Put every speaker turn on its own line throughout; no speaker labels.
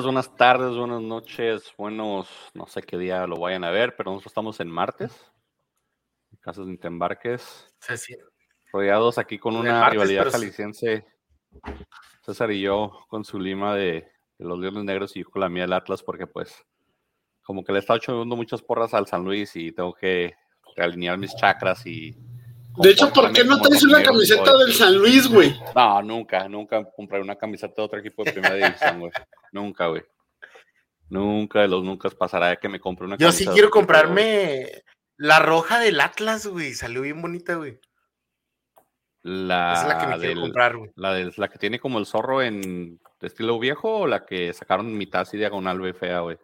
Días, buenas tardes, buenas noches, buenos, no sé qué día lo vayan a ver, pero nosotros estamos en martes, en Casas de
Sí, sí.
rodeados aquí con una
martes,
rivalidad
pero
jalisciense, César y yo con su lima de, de los Leones Negros y yo con la mía del Atlas, porque pues como que le he estado echando muchas porras al San Luis y tengo que realinear mis chakras y...
De hecho, ¿por qué no traes una camiseta del San Luis, güey?
No, nunca, nunca compraré una camiseta de otro equipo de primera división, güey. Nunca, güey. Nunca de los nunca pasará que me compre una
Yo sí
camiseta de
quiero
otro equipo, güey.
comprarme la roja del Atlas, güey. Salió bien bonita, güey.
La,
Esa es la que me quiero
del-
comprar, güey.
La, del- la que tiene como el zorro en de estilo viejo o la que sacaron mitad así diagonal, güey, fea, güey.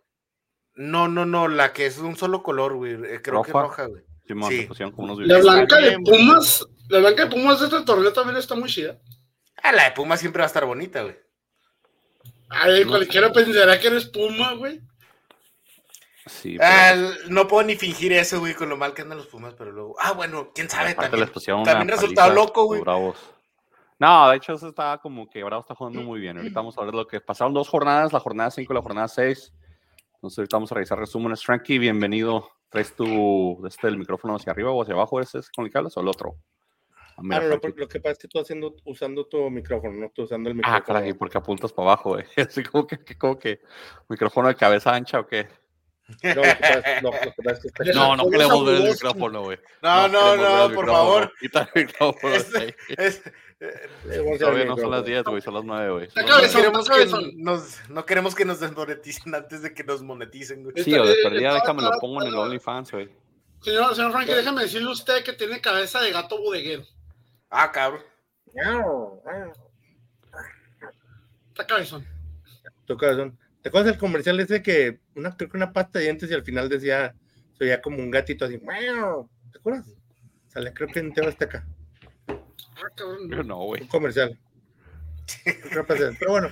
No, no, no, la que es de un solo color, güey. eh, Creo que
¿Roja?
roja, güey.
Simón,
Sí.
le pusieron como unos
La blanca de Pumas, la blanca de Pumas de este torneo también está muy chida.
Ah, la de Puma siempre va a estar bonita, güey.
Ay,
No
cualquiera
sé.
pensará que eres Puma, güey.
Sí, pero
Ah, no puedo ni fingir eso, güey, con lo mal que andan los Pumas, pero luego. Ah, bueno, quién sabe también.
les pusieron
también resultado loco, güey.
Bravos. No, de hecho, eso estaba como que Bravo está jugando muy bien. Ahorita vamos a ver lo que pasaron dos jornadas, la jornada 5 y la jornada 6. Entonces, ahorita vamos a revisar resúmenes. Frankie, bienvenido. ¿Traes tu este, el micrófono hacia arriba o hacia abajo? ¿Ese es con el que hablas o el otro? Ah,
Ah, no, no, lo que pasa es que tú haciendo, usando tu micrófono, no tú usando el
Ah,
micrófono.
caray, porque apuntas para abajo, güey. Así como que, que- como que micrófono de cabeza ancha o qué.
No, lo que pasa es- no, lo que pasa es que está
Deja-
No, queremos ver el micrófono, güey.
No, no, no, por
micrófono.
favor.
Quita el micrófono.
Es-. Es- eh,
Todavía no son las
micrófono.
10, güey, son las 9, güey.
Está
Son
no,
cabezón,
queremos
está
que
cabezón.
nos, no queremos que nos desmoneticen antes de que nos moneticen, güey.
Sí, o de
Está-
perdida
está-
déjame lo
está-
pongo en el OnlyFans, güey.
Señor, señor Frankie, déjame decirle a usted que tiene cabeza de gato bodeguero.
Ah, cabrón.
Está cabezón.
Tu corazón. ¿Te acuerdas del comercial ese que una, creo que una pasta de dientes y al final decía, se oía como un gatito así? ¿te acuerdas? Sale, creo que en TV Azteca,
No, güey.
un comercial. Pero bueno,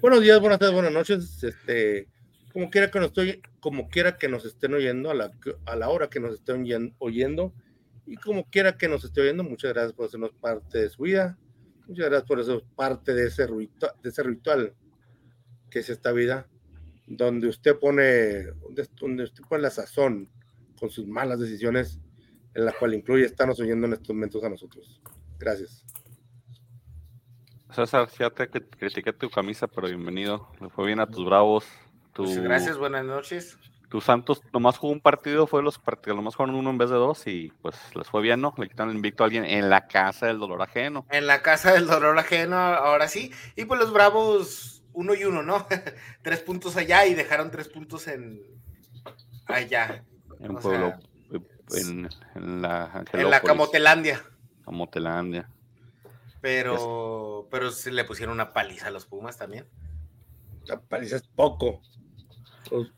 buenos días, buenas tardes, buenas noches. Este, como quiera que nos estoy, como quiera que nos estén oyendo, a la, a la hora que nos estén oyen- oyendo, y como quiera que nos esté oyendo, muchas gracias por hacernos parte de su vida. Muchas gracias por ser parte de ese, ritual, de ese ritual que es esta vida, donde usted pone, donde usted pone la sazón con sus malas decisiones, en la cual incluye estarnos oyendo en estos momentos a nosotros. Gracias.
César, ya te cri- critiqué tu camisa, pero bienvenido. Le fue bien a tus bravos. Tu,
Pues gracias, buenas noches.
Tu Santos nomás jugó un partido, fue los partidos, nomás jugaron uno en vez de dos y pues les fue bien, ¿no? Le quitaron el invicto a alguien en la casa del dolor ajeno.
En la casa del dolor ajeno, ahora sí. Y pues los Bravos, uno y uno, ¿no? tres puntos allá y dejaron tres puntos en allá.
En
O
Pueblo,
sea,
en, en la
en la
Angelópolis,
Camotelandia.
Camotelandia.
Pero, pero se le pusieron una paliza a los Pumas también.
La paliza es poco. Pues,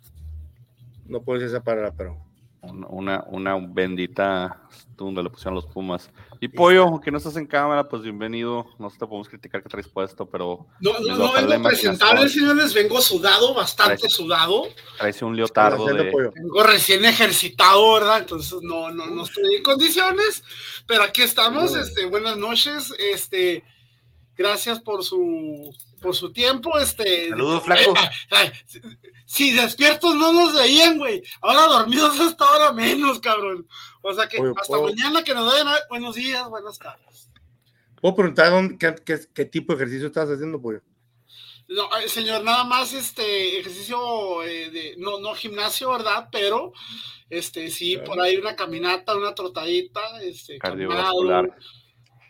No puedo decir esa palabra, pero.
Una, una, bendita donde le pusieron los Pumas. Y Pollo, aunque no estás en cámara, pues bienvenido. No te podemos criticar que traes puesto, pero
No, no, no vengo presentable,
imaginación.
señores. Vengo sudado, bastante sudado.
traes un leotardo de...
Vengo recién ejercitado, ¿verdad? Entonces no, no, no estoy en condiciones. Pero aquí estamos. Este, buenas noches. Este, gracias por su por su tiempo. Este,
Saludos, flaco.
Si- despiertos no nos veían, güey. Ahora dormidos hasta ahora menos, cabrón. O sea que
Oye,
hasta
¿puedo-
mañana que nos vayan a... Buenos días, buenas tardes.
¿Puedo preguntar dónde- qué, qué- qué tipo de ejercicio estás haciendo, pollo?
No, señor, nada más este ejercicio eh, de no no gimnasio, ¿verdad? Pero este sí
Claro.
por ahí una caminata, una trotadita, este
Cardiovascular.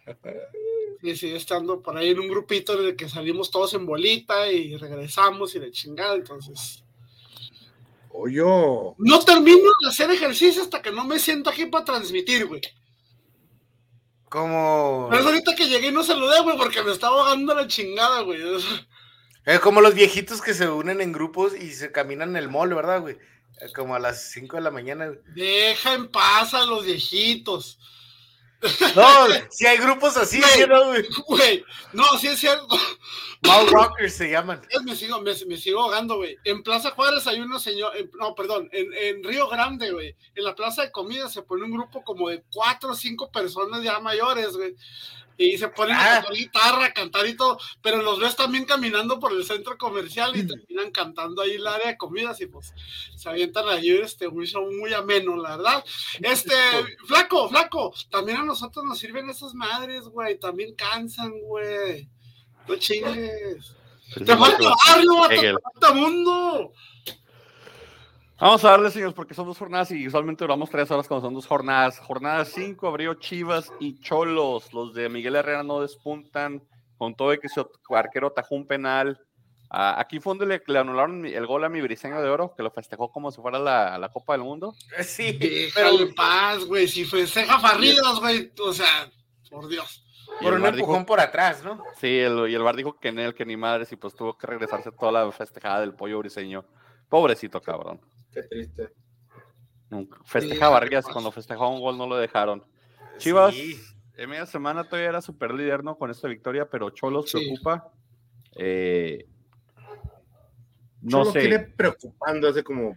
caminado, y sí, estando por ahí en un grupito en el que salimos todos en bolita y regresamos y de chingada, entonces
Oye,
no termino de hacer ejercicio hasta que no me siento aquí para transmitir, güey.
Como,
Pero es ahorita que llegué y no saludé, güey, porque me estaba ahogando la chingada, güey.
es como los viejitos que se unen en grupos y se caminan en el mall, ¿verdad, güey? Como a las 5 de la mañana. güey.
Deja en paz a los viejitos.
No, si hay grupos así,
Güey.
¿sí, no, güey?
Güey, no, sí es cierto.
Mall Rockers se llaman.
Me sigo, me, me sigo ahogando, güey. En Plaza Juárez hay unos señor, en- no, perdón, en, en Río Grande, güey. En la plaza de comida se pone un grupo como de cuatro o cinco personas ya mayores, güey. Y se ponen a tocar guitarra, a cantar y todo, pero los ves también caminando por el centro comercial y terminan cantando ahí el área de comidas y pues se avientan ahí este un show muy ameno, la verdad. Este, flaco, flaco, también a nosotros nos sirven esas madres, güey, también cansan, güey. No chingues. Te falta barrio, te falta mundo.
Vamos a darle, señores, porque son dos jornadas y usualmente duramos tres horas cuando son dos jornadas. Jornada 5 abrió Chivas y Cholos. Los de Miguel Herrera no despuntan. Con todo y que su arquero atajó un penal. Ah, aquí fue donde le, le anularon el gol a mi briseño de oro, que lo festejó como si fuera la, la Copa del Mundo.
Sí,
Déjale
pero
en paz, güey. Si festeja farridas, güey. O sea, por Dios.
Y
por
el
un
VAR dijo-
empujón por atrás, ¿no?
Sí, el- y el bar dijo que en él, que ni madres, y pues tuvo que regresarse toda la festejada del pollo briseño. Pobrecito cabrón.
Qué triste.
Nunca.
Sí,
Festejaba cuando festejaba un gol no lo dejaron. Chivas,
Sí.
en media semana todavía era super líder, ¿no? Con esta victoria, pero Cholos
Sí.
preocupa. Eh, no
Solo
sé.
tiene preocupando hace como.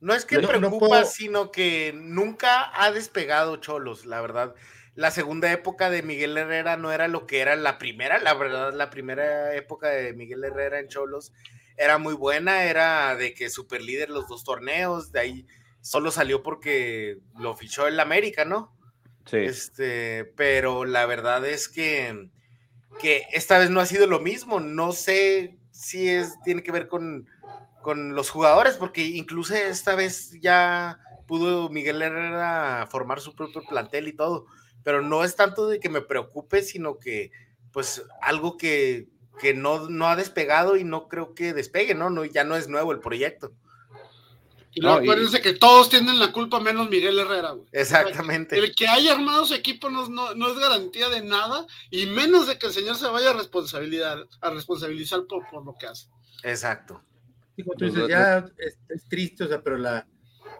No es que
No- no
preocupa,
puedo-
sino que nunca ha despegado Cholos, la verdad. La segunda época de Miguel Herrera no era lo que era la primera, la verdad, la primera época de Miguel Herrera en Cholos era muy buena, era de que super líder los dos torneos, de ahí solo salió porque lo fichó el América, ¿no?
Sí.
Este, pero la verdad es que, que esta vez no ha sido lo mismo. No sé si es, tiene que ver con, con los jugadores, porque incluso esta vez ya pudo Miguel Herrera formar su propio plantel y todo. Pero no es tanto de que me preocupe, sino que, pues, algo que, que no, no ha despegado y no creo que despegue, ¿no? no ya no es nuevo el proyecto.
Y luego
No, y-
acuérdense que todos tienen la culpa menos Miguel Herrera, güey.
Exactamente.
El que haya armado su equipo no, no, no es garantía de nada, y menos de que el señor se vaya a responsabilizar, a responsabilizar por, por lo que hace.
Exacto.
Digo, tú
Pues,
dices,
no-
ya es, es triste, o sea, pero la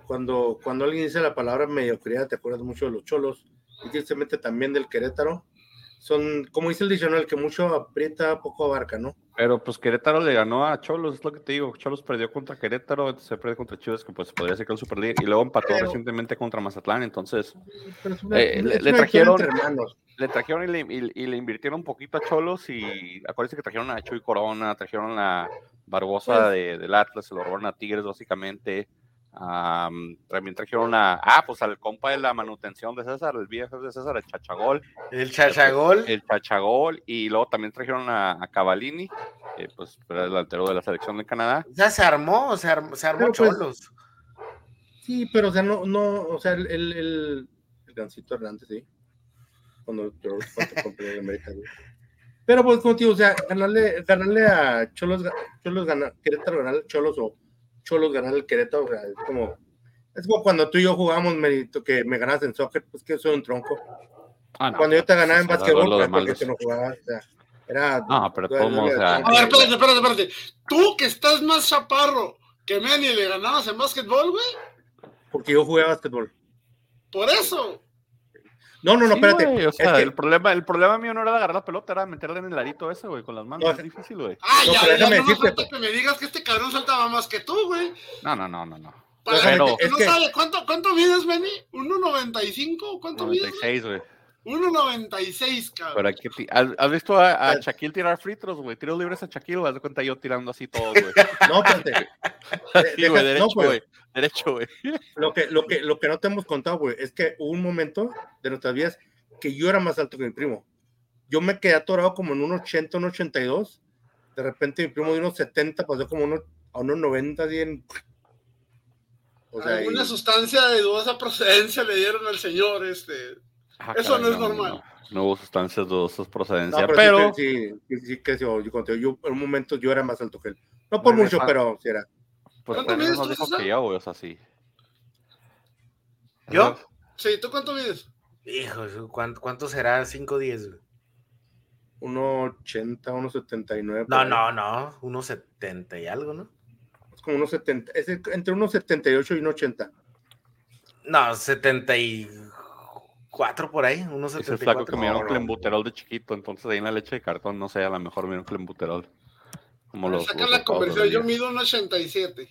cuando, cuando alguien dice la palabra mediocridad, te acuerdas mucho de los cholos, y tristemente también del Querétaro. Son, como dice el diccionario, el que mucho aprieta, poco abarca, ¿no?
Pero pues Querétaro le ganó a Cholos, es lo que te digo. Cholos perdió contra Querétaro, se perdió contra Chivas, que pues podría ser que el super líder, y luego empató
Pero-
recientemente contra Mazatlán, entonces
una-
Eh, le- trajeron-
hermanos.
le trajeron y le, y- y le invirtieron un poquito a Cholos y acuérdense que trajeron a Chuy Corona, trajeron a Barbosa
Pues-
de, del Atlas, se lo robaron a Tigres básicamente. Am, también trajeron a, ah, pues al compa de la manutención de César, el viejo de César, el Chachagol,
El chachagol.
el Chachagol, y luego también trajeron a, a Cavalini, que pues era el delantero de la selección de Canadá.
Ya se armó, se armó, se armó
pues,
Cholos.
Sí, pero o sea, no, no, o sea, el, el, el, el Gancito Hernández, sí. Cuando yo cuando compré en América. Pero pues digo, o sea, ganarle, ganarle a Cholos, Cholos ganar, Querétaro ganarle a Cholos o Cholos ganarle al Querétaro, o sea, es como, es como cuando tú y yo jugamos, merito, que me ganas en soccer, pues que soy un tronco.
Ah, no,
Cuando yo te ganaba en básquetbol, pues porque te no jugabas, o sea, era...
No, pero de todos modos, o sea,
A ver, espérate, espérate, espérate. Tú que estás más chaparro que Manny le ganabas en básquetbol, güey.
Porque yo jugué a básquetbol.
Por eso.
No, no, no,
Sí,
espérate.
güey, o
es
sea,
que-
el, problema, el problema mío no era agarrar la pelota, era meterla en el arito ese, güey, con las manos.
No,
es difícil, güey.
Ah,
No,
ya,
pero
ya
déjame
no me
decirte,
falta que me digas que este cabrón saltaba más que tú, güey.
No, no, no, no, no.
Para
Pero-
que
Es
no
que-
sabe cuánto, cuánto mides, Manny. ¿1.95? ¿Cuánto mides?
96, güey.
1.96, cabrón.
Pero aquí, ti- ¿has, has visto a, a. Shaquille tirar free throws, güey? Tiros libres a Shaquille, haz de cuenta yo tirando así todo, güey.
No, espérate.
Sí, güey,
no,
derecho, güey. Derecho, güey.
Lo que, lo, que, lo que no te hemos contado, güey, es que hubo un momento de nuestras vidas que yo era más alto que mi primo. Yo me quedé atorado como en un 80, un 82. De repente mi primo de unos 70 pasó como uno, a unos 90, bien. O sea,
Alguna
y-
sustancia de dudosa procedencia le dieron al señor, este.
Ah,
Eso no es
no,
normal.
No, no hubo sustancias dudosas
no,
procedencia,
pero,
pero,
sí, sí, sí, sí creció. Yo, conté, yo en un momento yo era más alto que él. No por mucho, pero sí era.
pues
¿Cuánto mides tú,
dijo
César?
que yo, güey, o sea, sí.
¿Yo?
Sí, ¿tú cuánto mides?
Hijo, ¿cuánto, cuánto será? ¿5 10? güey?
1,80, 1,79.
No, no, no. Unos 70 y algo, ¿no?
Es como unos 70, es entre unos 78 y 1,80.
No, 74 por ahí. Unos
Ese flaco
74.
que me dieron clembuterol de chiquito, entonces ahí en la leche de cartón, no sé, a lo mejor me dieron clembuterol. Como los,
Saca
los
la conversión, yo mido un 87.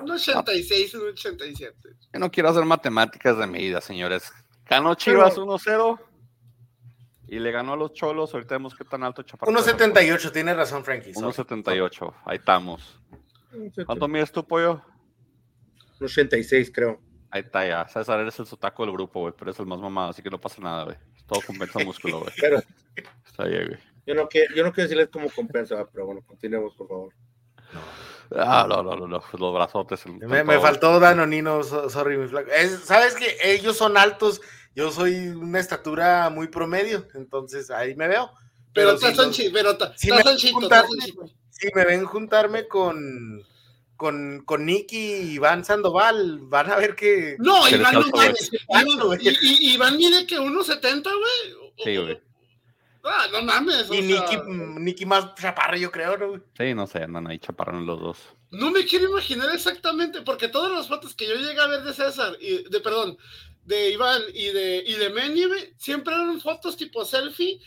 Un 86, un 87.
Yo no quiero hacer matemáticas de medida, señores. Ganó Chivas 1-0. Y le ganó a los Cholos. Ahorita vemos qué tan alto Chaparro.
1.78, tiene razón, Frankie. sorry.
1.78. Ahí estamos. ¿Cuánto mides tú, pollo?
86, creo.
Ahí está ya. César, eres el sotaco del grupo, güey. Pero es el más mamado, así que no pasa nada, güey. Todo compensa músculo, güey.
Pero
Está bien, güey.
yo no, quiero, yo no quiero decirles cómo compensa, pero bueno, continuemos, por favor.
Ah, no, no, no, no. Los brazotes. el-
Me, me faltó Danonino, so- sorry, mi flaco. Es- Sabes que ellos son altos, yo soy una estatura muy promedio, entonces ahí me veo.
Pero
si
estás
los-
anchi- pero
si me si me ven juntarme con, con, con Nicky y Iván Sandoval, van a ver que.
No, Iván no mames. Iván- y- y- Iván mide que 1.70, güey.
Sí, güey.
Ah, no mames.
Y
sea,
Nicky, mm, Nicky más chaparro, yo creo, ¿no? güey?
Sí, no sé, andan ahí chaparrones los dos.
No me quiero imaginar exactamente, porque todas las fotos que yo llegué a ver de César, y de perdón, de Iván y de, y de siempre eran fotos tipo selfie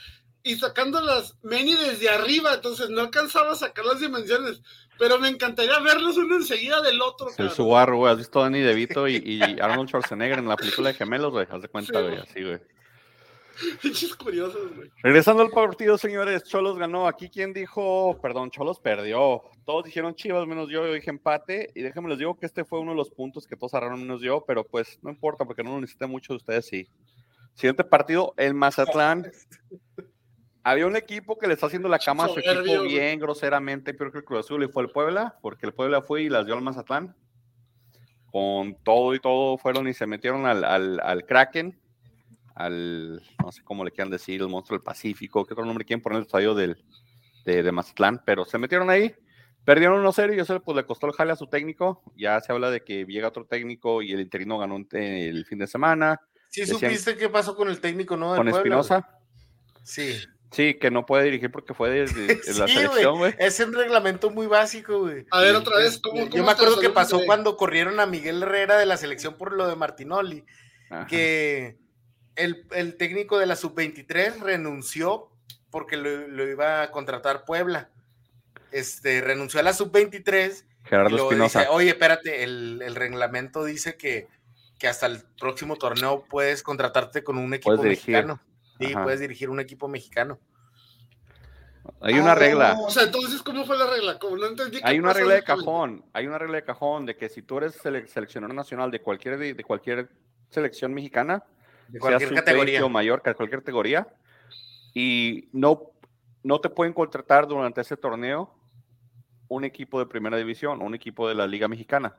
y sacando las Meni desde arriba, entonces no alcanzaba a sacar las dimensiones. Pero me encantaría verlos uno enseguida del otro.
El
cabrón.
Subaru, güey. ¿Has visto a Danny DeVito y, y Arnold Schwarzenegger en la película de Gemelos, güey? Haz de cuenta,
Sí,
güey. Así, güey.
Pinches curiosos, güey.
Regresando al partido, señores, Cholos ganó. Aquí, ¿quién dijo? Perdón, Cholos perdió. Todos dijeron Chivas, menos yo. Yo dije empate. Y déjenme les digo que este fue uno de los puntos que todos agarraron menos yo. Pero pues no importa, porque no lo necesité mucho de ustedes, sí. Siguiente partido, el Mazatlán. Había un equipo que le está haciendo la cama a su equipo bien groseramente, peor que el Cruz Azul, y fue el Puebla, porque el Puebla fue y las dio al Mazatlán. Con todo y todo fueron y se metieron al, al, al Kraken, al, no sé cómo le quieran decir, el monstruo del Pacífico, qué otro nombre quieren poner el estadio del, de, de Mazatlán, pero se metieron ahí, perdieron 1-0 y eso pues, le costó el jale a su técnico. Ya se habla de que llega otro técnico y el interino ganó el fin de semana
Sí,
Decían-
supiste qué pasó con el técnico, ¿no? del
con
Puebla,
Espinosa.
Sí.
Sí, que no puede dirigir porque fue de, de- de la selección, güey.
Es un reglamento muy básico, güey.
A ver, otra vez, ¿cómo,
Yo
cómo
me acuerdo que pasó
de-
cuando corrieron a Miguel Herrera de la selección por lo de Martinoli,
Ajá.
que el, el técnico de la sub-23 renunció porque lo, lo iba a contratar Puebla. Este, renunció a la sub-23 y
Gerardo
luego
Espinosa.
dice, oye, espérate, el, el reglamento dice que, que hasta el próximo torneo puedes contratarte con un equipo mexicano. Sí,
Ajá.
puedes dirigir un equipo mexicano.
Hay una
Ah,
regla.
O sea, entonces, ¿cómo fue la regla? Como no entendí
Hay una regla de cajón, hay una regla de cajón de que si tú eres sele- seleccionador nacional de cualquier, de, de cualquier selección mexicana,
De cualquier
sub-20
categoría.
o mayor, que cualquier categoría, y no, no te pueden contratar durante ese torneo un equipo de primera división, un equipo de la Liga Mexicana.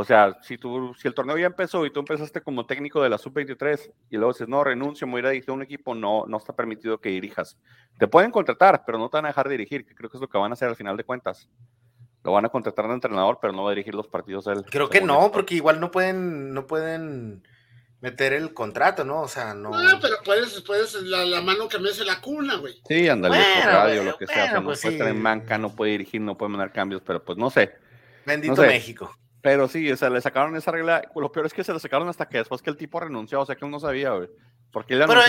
O sea, si, tú, si el torneo ya empezó y tú empezaste como técnico de la sub-23 y luego dices, no, renuncio, me voy a ir a dirigir a un equipo, no, no está permitido que dirijas. Te pueden contratar, pero no te van a dejar dirigir, que creo que es lo que van a hacer al final de cuentas. Lo van a contratar de entrenador, pero no va a dirigir los partidos él.
Creo que no, porque igual no pueden, no pueden meter el contrato, ¿no? O sea, no.
Ah, pero puedes, puedes la, la mano que me hace la cuna, güey.
Sí, ándale,
Bueno,
por radio,
bueno,
lo que sea. o sea,
bueno,
no
pues
puede
sí.
estar en banca, no puede dirigir, no puede mandar cambios, pero pues no sé.
Bendito
no sé.
México.
Pero sí, o sea, le sacaron esa regla. Lo peor es que se la sacaron hasta que después que el tipo renunció, o sea que uno no sabía, güey. Porque él
Pero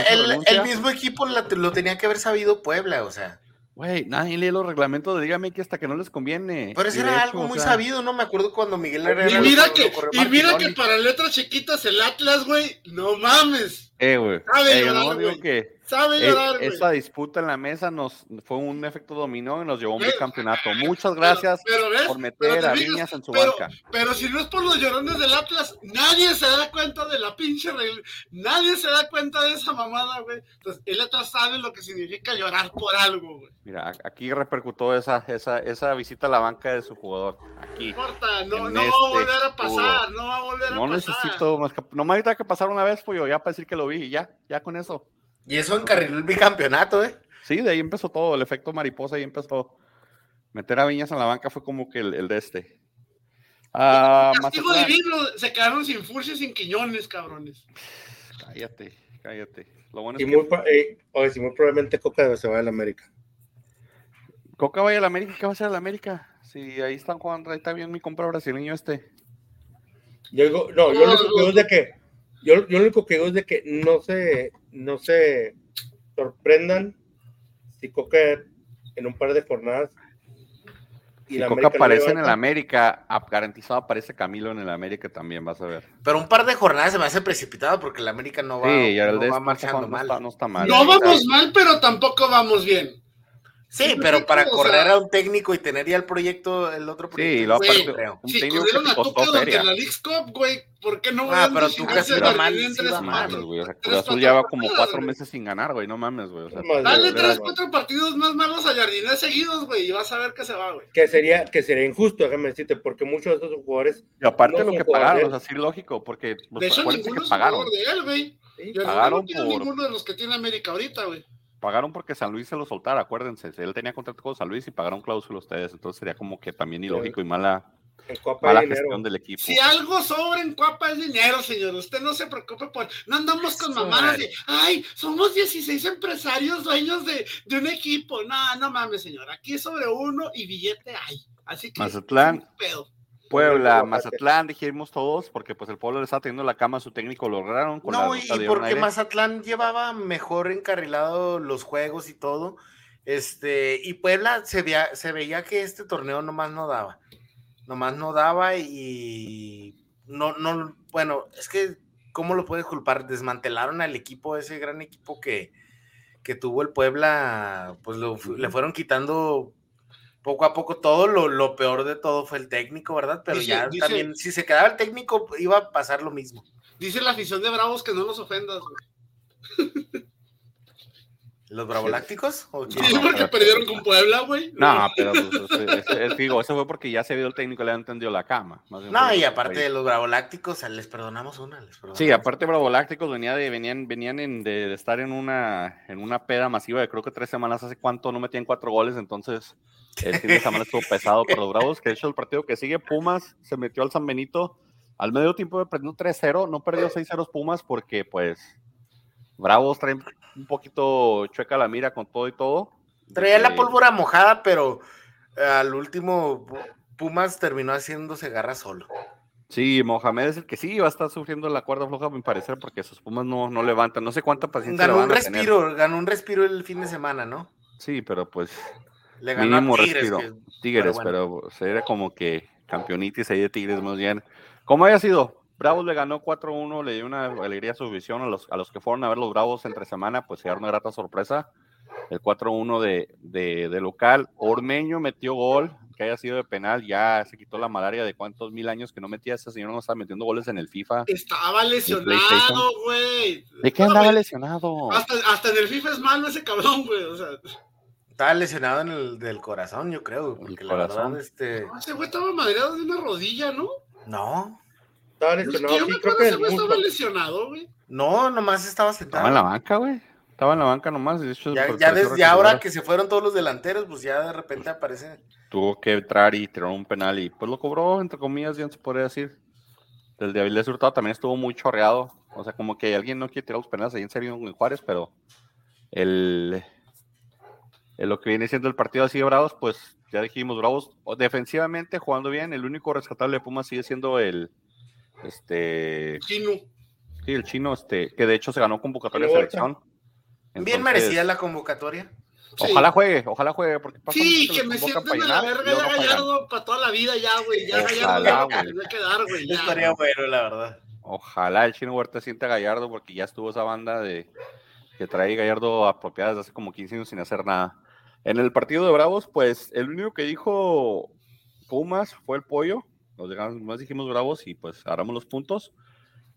el, mismo equipo la- lo tenía que haber sabido Puebla, o sea.
Güey, nadie lee los reglamentos de Dígame que hasta que no les conviene.
Pero eso era
hecho,
algo
o
muy
sea,
sabido, ¿no? Me acuerdo cuando Miguel Herrera.
Y
lo-
mira
lo
que, y mira que para letras chiquitas el Atlas, güey, no mames.
Eh, güey.
Sabe
Eh, yo
llorar,
no digo
güey.
que
Sabe
eh,
llorar,
esa disputa en la mesa nos fue un efecto dominó y nos llevó a un
Pero-
bicampeonato. Muchas gracias
Pero, pero ves,
por meter
te
a Viñas en su
pero,
banca.
pero si no es por los llorones del Atlas, nadie se da cuenta de la pinche regla. Nadie se da cuenta de esa mamada, güey. Entonces, el Atlas sabe lo que significa llorar por algo, güey.
Mira, aquí repercutó esa, esa, esa visita a la banca de su jugador. Aquí.
No importa, no, no va a
este
volver a pasar, no va a volver a
No
pasar.
necesito más que, no me necesita que pasar una vez, pues ya para decir que lo vi y ya, ya con eso.
Y eso encarriló el bicampeonato, ¿eh?
Sí, de ahí empezó todo, el efecto mariposa, ahí empezó. Meter a Viñas en la banca fue como que el, el de este. Ah,
Castigo divino, se quedaron sin Furcio y sin Quiñones, cabrones.
Cállate, cállate. Lo bueno es
Y
que
muy, eh, oye, sí, muy probablemente Coca se va a la América.
Coca vaya a la América, ¿qué va a hacer a la América? Si ahí están jugando, ahí está bien mi compra brasileño este.
Yo digo, no, yo lo único que digo es de que, yo, yo lo único que digo es de que no se, no se sorprendan si Coca en un par de jornadas y
Si
la
Coca
América no
aparece en el América, garantizado aparece Camilo en el América también, vas a ver.
Pero un par de jornadas se me hace precipitado porque el América no va,
Sí, y el
no va marchando
no
mal.
está- no está mal.
No vamos mal, pero tampoco vamos bien.
Sí, pero para correr a un técnico y tener ya el proyecto, el otro proyecto.
Sí,
Güey,
aparte,
creo.
un
Si
técnico que
corrieron a
costó
Tuca durante la League's Cup, güey, ¿por qué no
Ah, pero
a
Tuca
a
va mal,
No mames, güey. O sea, Cruz Azul lleva como cuatro meses sin ganar, güey. No mames, güey. O sea,
Dale tres, cuatro partidos más malos a Jardines seguidos, güey, y vas a ver que se va, güey.
Que sería, que sería injusto, déjame decirte, porque muchos de estos jugadores
y aparte
no
lo que pagaron, o sea, sí, lógico, porque pues,
De hecho, ninguno es
pagaron.
jugador de él, güey.
Pagaron por-
ninguno de los que tiene América ahorita, güey.
Pagaron porque San Luis se lo soltara, acuérdense. Él tenía contrato con San Luis y pagaron cláusula ustedes. Entonces sería como que también ilógico y mala, mala
dinero.
gestión del equipo.
Si algo sobra en Cuapa es dinero, señor. Usted no se preocupe por. No andamos con mamadas de. Ay, somos 16 empresarios dueños de, de un equipo. No, no mames, señor. Aquí es sobre uno y billete hay. Así que.
Mazatlán.
pedo.
Puebla. Mazatlán, dijimos todos, porque pues el pueblo le estaba teniendo la cama a su técnico, lo lograron con
No,
la
y, y porque. Mazatlán llevaba mejor encarrilado los juegos y todo. Este, y Puebla se veía, se veía que este torneo nomás no daba. Nomás no daba y no, no, bueno, es que, ¿cómo lo puedes culpar? Desmantelaron al equipo, ese gran equipo que, que tuvo el Puebla, pues lo le fueron quitando poco a poco todo, lo, lo peor de todo fue el técnico, ¿verdad? Pero
Dice-
ya
dice-
también, si se quedaba el técnico, iba a pasar lo mismo.
Dice la afición de Bravos que no los ofendas, güey.
¿Los bravolácticos? ¿O quién?
Sí,
no,
porque
pero-
perdieron con Puebla, güey.
No, pero pues, digo, eso fue porque ya se vio el técnico, le han entendido la cama. más
No, y aparte de los bravolácticos, les perdonamos una. Les perdonamos
Sí, aparte Bravo Lácticos venía de, venían, venían en- de, de estar en una, en una peda masiva de creo que tres semanas hace cuánto no metían cuatro goles, entonces el fin de semana estuvo pesado para los Bravos, que de hecho el partido que sigue Pumas se metió al San Benito al medio tiempo de perdió 3-0, no perdió 6-0 Pumas porque pues Bravos traen un poquito chueca la mira con todo y todo.
Traía la
Eh,
pólvora mojada, pero eh, al último Pumas terminó haciéndose garra solo.
Sí, Mohamed es el que sí va a estar sufriendo la cuerda floja, a mi parecer, porque sus Pumas no, no levantan. No sé cuánta paciencia
Ganó un
a tener.
respiro, ganó un respiro el fin de semana, ¿no?
Sí, pero pues
Le ganó
Mínimo
a Tigres.
respiro.
que-
Tigres,
bueno.
pero, pues, era como que campeonitis ahí de Tigres más bien. ¿Cómo haya sido? Bravos le ganó 4-1, le dio una alegría a su visión a los, a los que fueron a ver los Bravos entre semana, pues se dieron una grata sorpresa. El 4-1 de, de, de local. Ormeño metió gol, que haya sido de penal, ya se quitó la malaria de cuántos mil años que no metía ese señor, no estaba metiendo goles en el FIFA.
Estaba lesionado, güey.
¿De qué
No,
andaba lesionado?
Hasta, hasta en el FIFA es malo ese cabrón, güey. O sea,
Estaba lesionado en el del corazón, yo creo.
El
Porque la
corazón.
verdad, este.
ese güey estaba madreado de una rodilla, ¿no?
No,
Estaba
Es que
lesionado,
yo
sí,
me
creo
acuerdo
que el
estaba lesionado, güey.
no, nomás estaba sentado.
Estaba en la banca, güey. Estaba en la banca nomás. y de hecho,
Ya, desde ahora que se fueron todos los delanteros, pues ya de repente aparece.
tuvo que entrar y tirar un penal y pues lo cobró, entre comillas, ya se podría decir. El de Avilés Hurtado también estuvo muy chorreado. O sea, como que alguien no quiere tirar los penales ahí en serio en Juárez, pero el, el lo que viene siendo el partido así de Bravos, pues ya dijimos, Bravos defensivamente jugando bien. El único rescatable de Pumas sigue siendo el este
Chino.
sí, el chino, este, que de hecho se ganó convocatoria de selección.
Bien merecida la convocatoria.
Sí.
Ojalá juegue, ojalá juegue, porque pasa
Sí, que me a la verga ya. Gallardo para toda la vida ya, güey. Ya
Ojalá,
Gallardo me voy a quedar, güey. ya.
Estaría bueno, la verdad.
Ojalá el Chino Huerta sienta a Gallardo porque ya estuvo esa banda de que trae Gallardo apropiada desde hace como 15 años sin hacer nada. En el partido de Bravos, pues el único que dijo Pumas fue el pollo. Los demás más dijimos Bravos y pues agarramos los puntos.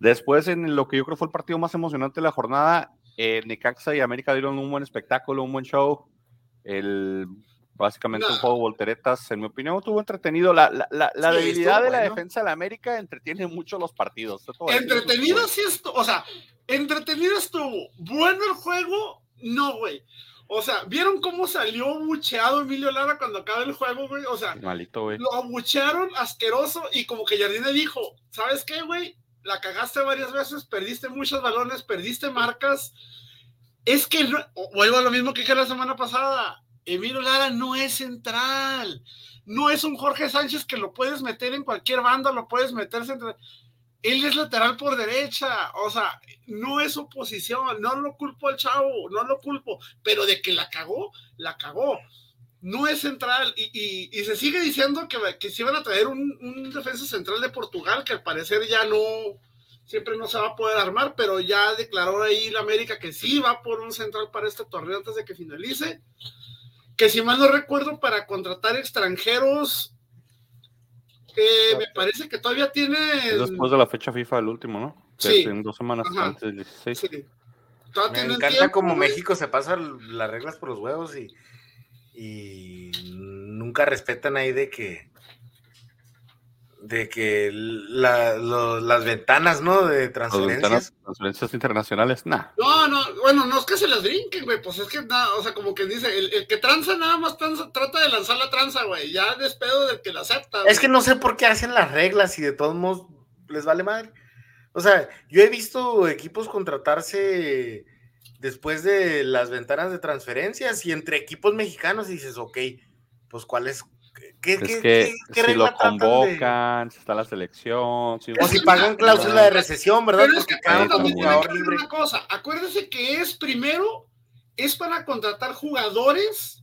Después, en lo que yo creo fue el partido más emocionante de la jornada, eh, Necaxa y América dieron un buen espectáculo, un buen show. El, básicamente un juego de volteretas, en mi opinión, estuvo entretenido. La, la, la, la
Sí,
debilidad de la defensa de la América entretiene mucho los partidos.
Entretenido sí estuvo, o sea, entretenido estuvo. Bueno el juego, no, güey. O sea, ¿vieron cómo salió bucheado Emilio Lara cuando acaba el juego, güey? O sea,
Malito, güey.
lo abuchearon asqueroso y como que Jardine dijo, ¿sabes qué, güey? La cagaste varias veces, perdiste muchos balones, perdiste marcas. Es que, no, vuelvo a lo mismo que dije la semana pasada, Emilio Lara no es central, no es un Jorge Sánchez que lo puedes meter en cualquier banda, lo puedes meter central. Él es lateral por derecha, o sea, no es su posición, no lo culpo al chavo, no lo culpo, pero de que la cagó, la cagó. no es central y, se sigue diciendo que, que se iban a traer un, un, defensa central de Portugal que al parecer ya no, siempre no se va a poder armar, pero ya declaró ahí la América que sí va por un central para este torneo antes de que finalice. Que si mal no recuerdo, para contratar extranjeros, eh, me parece que todavía tiene.
Después de la fecha FIFA del último, ¿no?
Sí.
En dos semanas antes del 16.
Sí. Me encanta como México se pasa las reglas por los huevos y, y nunca respetan ahí de que de que las ventanas, ¿no? De transferencias.
transferencias internacionales, nada.
No, no, bueno, no es que se las brinquen, güey, pues es que nada, o sea, como que dice, el, que tranza nada más trata de lanzar la tranza, güey, ya despedo del que la acepta.
Es que no sé por qué hacen las reglas y de todos modos les vale madre. O sea, yo he visto equipos contratarse después de las ventanas de transferencias y entre equipos mexicanos dices, ok, pues cuál es
¿Qué, es que si lo convocan, si está la selección.
Si o si pagan cláusula de recesión, ¿verdad?
Pero es que cada jugador libre. Una cosa, acuérdese que es primero, es para contratar jugadores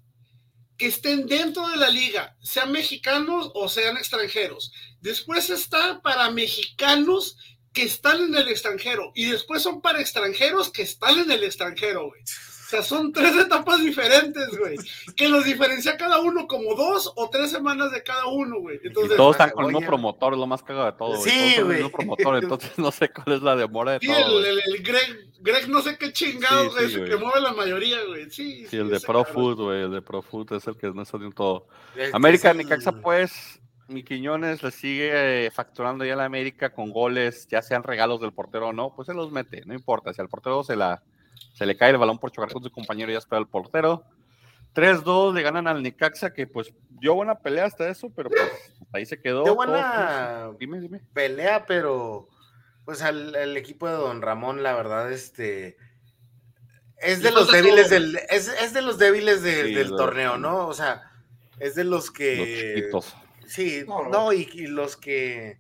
que estén dentro de la liga, sean mexicanos o sean extranjeros. Después está para mexicanos que están en el extranjero y después son para extranjeros que están en el extranjero, güey. O sea, son tres etapas diferentes, güey. Que los diferencia cada uno como dos o tres semanas de cada uno, güey. Entonces,
y todos están con el mismo promotor, es lo más cagado de todo.
Sí, güey.
promotor, entonces no sé cuál es la demora de
sí,
todo.
El, el, Greg, Greg, no sé qué chingado, güey, que mueve la mayoría, güey. Sí,
sí, el de Pro Food, güey. El de Pro Food es el que no está de todo. América, Nicaxa, pues. Mi Quiñones le sigue eh, facturando ya a la América con goles, ya sean regalos del portero o no, pues se los mete, no importa. Si al portero se la se le cae el balón por chocar con su compañero y ya espera el portero. 3-2 le ganan al Nicaxa, que pues dio buena pelea hasta eso, pero pues ahí se quedó.
Dio buena pelea, pero pues al, equipo de Don Ramón, la verdad, este es de los débiles del, es, de los débiles del torneo, ¿no? O sea, es de los que.
Los
sí, no, y, y, los que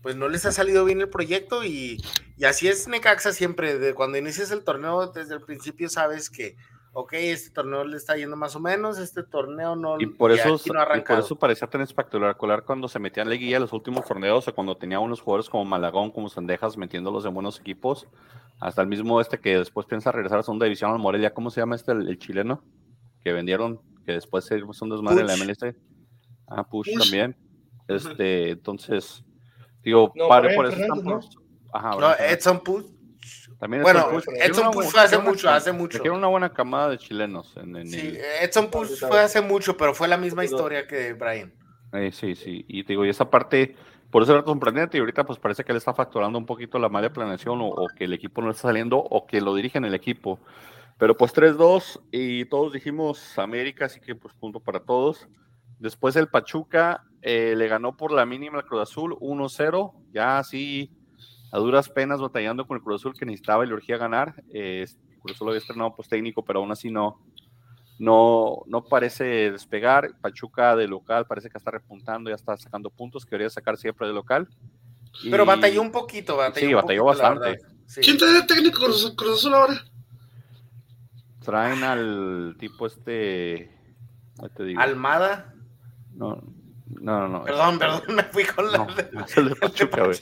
pues no les ha salido bien el proyecto y, así es Necaxa siempre, de cuando inicias el torneo desde el principio sabes que, ok, este torneo le está yendo más o menos, este torneo no
Y por eso, y por eso parecía tan espectacular cuando se metían en guía los últimos torneos o cuando tenía unos jugadores como Malagón, como Sandejas, metiéndolos en buenos equipos, hasta el mismo este que después piensa regresar a segunda división al Morelia, ¿cómo se llama este, el, chileno? Que vendieron, que después se hizo un desmadre en la MLS. Ah, Push, también. Este, entonces Digo, no, por eso están
¿no? Ajá, no, Edson Puch. También bueno, Edson Puch fue hace mucho, hace mucho.
Quiero una buena camada de chilenos. En, en
sí, Edson Puch fue hace mucho, pero fue la misma historia que Brian.
Eh, sí, sí, y digo, y esa parte, por eso era sorprendente, y ahorita pues parece que él está facturando un poquito la mala planeación, o, o que el equipo no está saliendo, o que lo dirigen el equipo. Pero pues 3-2, y todos dijimos América, así que pues punto para todos. Después el Pachuca eh, le ganó por la mínima al Cruz Azul 1-0, ya así a duras penas batallando con el Cruz Azul que necesitaba y le urgía ganar. Eh, el Cruz Azul había estrenado pues técnico, pero aún así no, no, no parece despegar. Pachuca de local parece que está repuntando, ya está sacando puntos que quería sacar siempre de local.
Pero batalló un poquito, batalló
Sí, batalló bastante.
¿Quién tiene el técnico Cruz, Cruz Azul ahora?
Traen al tipo este...
Te digo? Almada.
No, no, no.
Perdón, perdón, me fui con la.
No, de Pachuca, güey.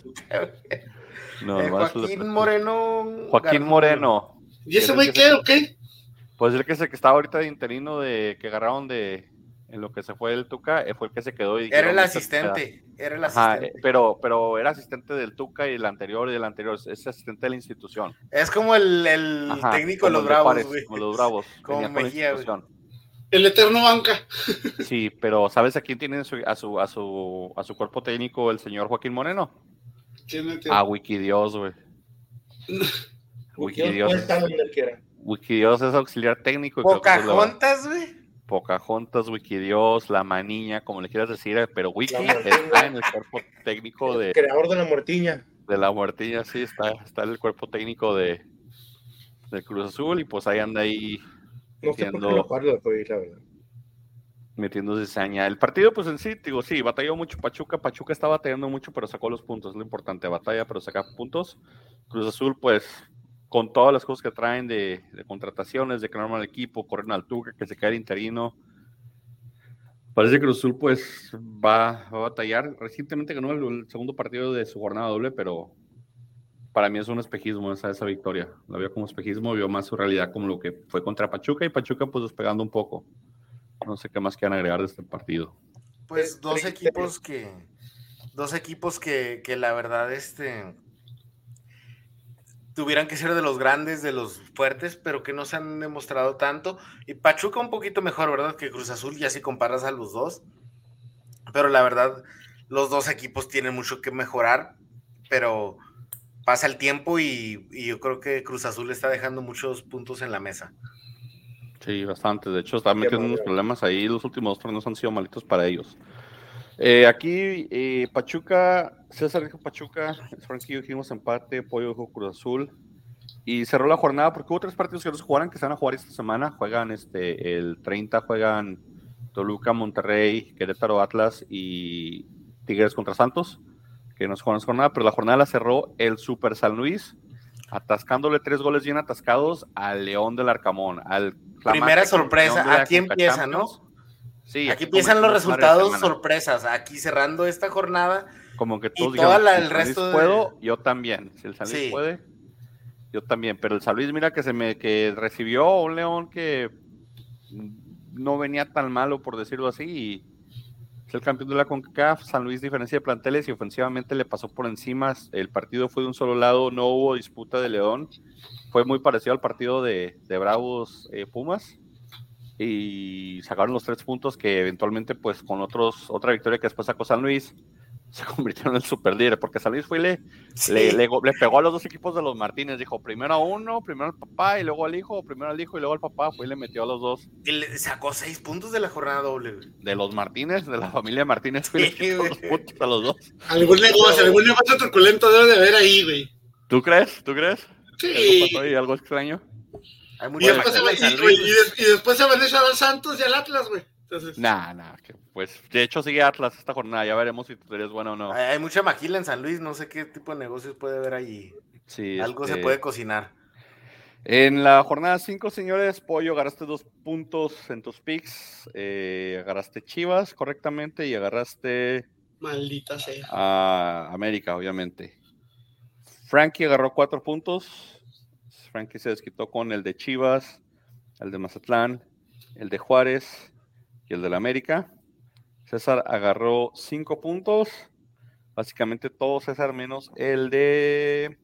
No, eh, Joaquín Moreno.
Joaquín Moreno.
¿Y ese güey qué o qué?
Pues el que se que estaba ahorita de interino de que agarraron de en lo que se fue el Tuca, eh, fue el que se quedó y
era el asistente, era el asistente.
Ajá, pero, pero era asistente del Tuca y el anterior y del anterior, es asistente de la institución.
Es como el, el técnico de los Bravos, güey.
Como los Bravos.
como Mejía, güey.
El eterno banca.
Sí, pero ¿sabes a quién tiene a su, a su, a su, cuerpo técnico el señor Joaquín Moreno?
¿Quién
a Wikidios, güey.
Wikidios.
Wikidios es auxiliar técnico.
Pocahontas, güey.
Pocahontas, Wikidios, la manilla, como le quieras decir, pero Wiki está en el cuerpo técnico de.
El creador de la muertiña.
De la muertiña, sí, está, está en el cuerpo técnico de, de Cruz Azul y pues ahí anda ahí
metiendo,
metiendo cizaña. El partido, pues en sí, digo, sí, batalló mucho Pachuca. Pachuca está batallando mucho, pero sacó los puntos. Es lo importante, batalla, pero saca puntos. Cruz Azul, pues, con todas las cosas que traen de, contrataciones, de que no el equipo, corren al Tuca, que se cae el interino. Parece que Cruz Azul pues va, a batallar. Recientemente ganó el, segundo partido de su jornada doble, pero para mí es un espejismo esa, esa victoria. La veo como espejismo, vio más su realidad como lo que fue contra Pachuca y Pachuca pues despegando un poco. No sé qué más quieran agregar de este partido.
Pues dos equipos que, dos equipos que, que la verdad, este, tuvieran que ser de los grandes, de los fuertes, pero que no se han demostrado tanto. Y Pachuca un poquito mejor, ¿verdad? Que Cruz Azul, ya si comparas a los dos. Pero la verdad, los dos equipos tienen mucho que mejorar, pero pasa el tiempo y, yo creo que Cruz Azul está dejando muchos puntos en la mesa.
Sí, bastante. De hecho, está metiendo unos problemas ahí. Los últimos dos no han sido malitos para ellos. Eh, aquí, eh, Pachuca, César dijo Pachuca, Frankie dijimos empate, Pollo dijo Cruz Azul. Y cerró la jornada porque hubo tres partidos que no se jugaron, que se van a jugar esta semana. Juegan este, el 30, juegan Toluca, Monterrey, Querétaro, Atlas y Tigres contra Santos, que no se jugaron esta jornada, pero la jornada la cerró el Super San Luis, atascándole tres goles bien atascados al León del Arcamón. Al
Primera sorpresa, aquí empieza, ¿no? Sí, aquí empiezan los resultados sorpresas. Aquí cerrando esta jornada.
Como que todos el resto puedo, yo también. Si el San Luis puede, yo también. Pero el San Luis, mira que se me que recibió un León que no venía tan malo, por decirlo así, y el campeón de la CONCACAF. San Luis diferencia de planteles y ofensivamente le pasó por encima. El partido fue de un solo lado, no hubo disputa de León. Fue muy parecido al partido de, Bravos eh, Pumas y sacaron los tres puntos que eventualmente, pues con otros, otra victoria que después sacó San Luis, se convirtieron en el super líder, porque San Luis fue y le, le, le, pegó a los dos equipos de los Martínez, dijo primero a uno, primero al papá y luego al hijo, primero al hijo y luego al papá, fue y le metió a los dos.
Y le sacó seis puntos de la jornada doble.
De los Martínez, de la familia Martínez, fue los puntos a los dos.
Algún negocio, algún negocio truculento debe de haber ahí, güey.
¿Tú crees? ¿Tú crees?
Sí.
¿Algo ¿Algo extraño?
y, después se, van a echar al Santos y al Atlas, güey. Entonces...
Nah, nah, pues de hecho sigue Atlas esta jornada, ya veremos si tú eres bueno o no.
Hay, mucha maquila en San Luis, no sé qué tipo de negocios puede haber ahí. Sí, Algo se este, puede cocinar.
En la jornada 5, señores, Pollo, agarraste dos puntos en tus picks. Eh, agarraste Chivas correctamente y agarraste.
Maldita sea.
A América, obviamente. Frankie agarró cuatro puntos. Frankie se desquitó con el de Chivas, el de Mazatlán, el de Juárez y el de la América. César agarró cinco puntos, básicamente todo César menos el de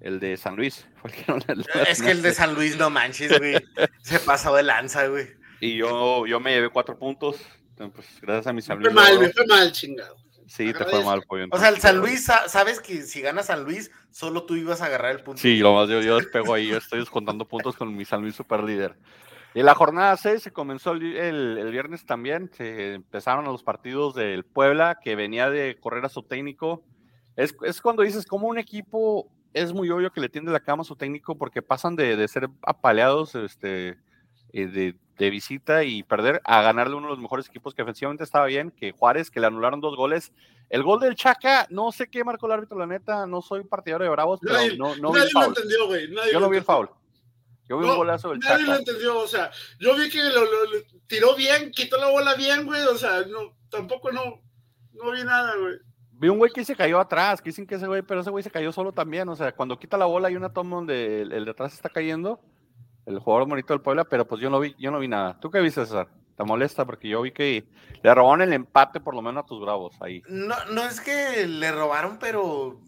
el de San Luis.
es que el de San Luis no manches, güey. Se pasó de lanza, güey.
Y yo, yo me llevé cuatro puntos. Pues gracias a mi San Luis.
Me fue mal, me fue mal, chingado.
Sí, te fue mal,
pollo. O sea, el San Luis, sabes que si gana San Luis, solo tú ibas a agarrar el punto.
Sí, lo más yo, yo despego ahí, yo estoy descontando puntos con mi San Luis super líder. Y la jornada 6 se comenzó el, el, viernes también, se empezaron los partidos del Puebla, que venía de correr a su técnico. Es, es cuando dices, como un equipo es muy obvio que le tiende la cama a su técnico porque pasan de, de ser apaleados este, eh, de de visita y perder a ganarle uno de los mejores equipos que efectivamente estaba bien, que Juárez, que le anularon dos goles. El gol del Chaca, no sé qué marcó el árbitro, la neta, no soy partidario de Bravos, pero no, no
nadie vi el lo entendió, güey.
Yo no vi el foul. Yo vi un golazo del Chaca.
Nadie lo entendió, o sea, yo vi que lo, tiró bien, quitó la bola bien, güey, o sea, no, tampoco no, no vi nada, güey.
Vi un güey que se cayó atrás, que dicen que ese güey, pero ese güey se cayó solo también, o sea, cuando quita la bola hay una toma donde el de atrás está cayendo el jugador bonito del Puebla, pero pues yo no vi, yo no vi nada. ¿Tú qué viste, César? ¿Te molesta? Porque yo vi que le robaron el empate por lo menos a tus bravos ahí.
No, no es que le robaron, pero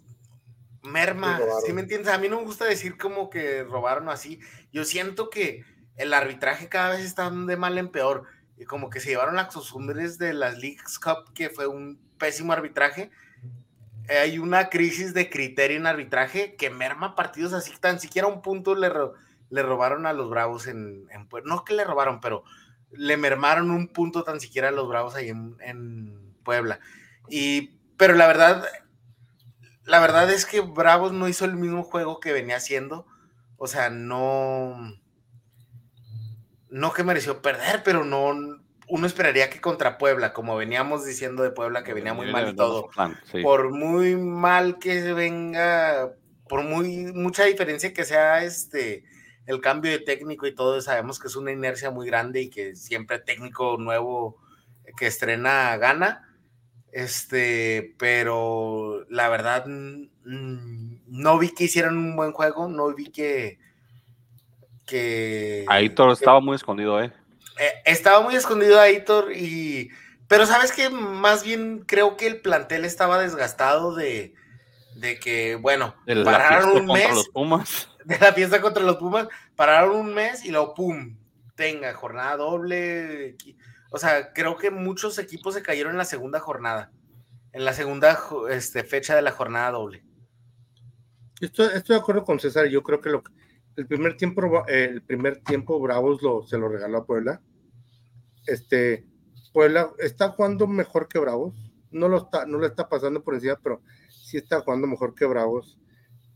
merma, ¿sí me entiendes? A mí no me gusta decir como que robaron así. Yo siento que el arbitraje cada vez está de mal en peor. Y como que se llevaron las costumbres de las Leagues Cup, que fue un pésimo arbitraje. Hay una crisis de criterio en arbitraje que merma partidos así, tan siquiera un punto le, le robaron a los Bravos en, en No que le robaron, pero le mermaron un punto tan siquiera a los Bravos ahí en, Puebla. Y, pero la verdad, la verdad es que Bravos no hizo el mismo juego que venía haciendo. O sea, no. No que mereció perder, pero no. Uno esperaría que contra Puebla, como veníamos diciendo de Puebla, que venía muy mal y todo. Por muy mal que venga, por muy mucha diferencia que sea este el cambio de técnico y todo, sabemos que es una inercia muy grande y que siempre técnico nuevo que estrena gana. Este, pero la verdad, no vi que hicieran un buen juego, no vi que. que
Aitor estaba muy escondido, ¿eh?
¿eh? Estaba muy escondido Aitor y. Pero sabes que más bien creo que el plantel estaba desgastado de, de que, bueno, pararon un mes.
Los Pumas.
De la fiesta contra los Pumas, pararon un mes y luego, ¡pum! Tenga, jornada doble. O sea, creo que muchos equipos se cayeron en la segunda jornada, en la segunda este, fecha de la jornada doble.
Estoy, de acuerdo con César. Yo creo que lo, el primer tiempo, el primer tiempo Bravos lo, se lo regaló a Puebla. Este, Puebla está jugando mejor que Bravos. No lo está, no le está pasando por encima, pero sí está jugando mejor que Bravos.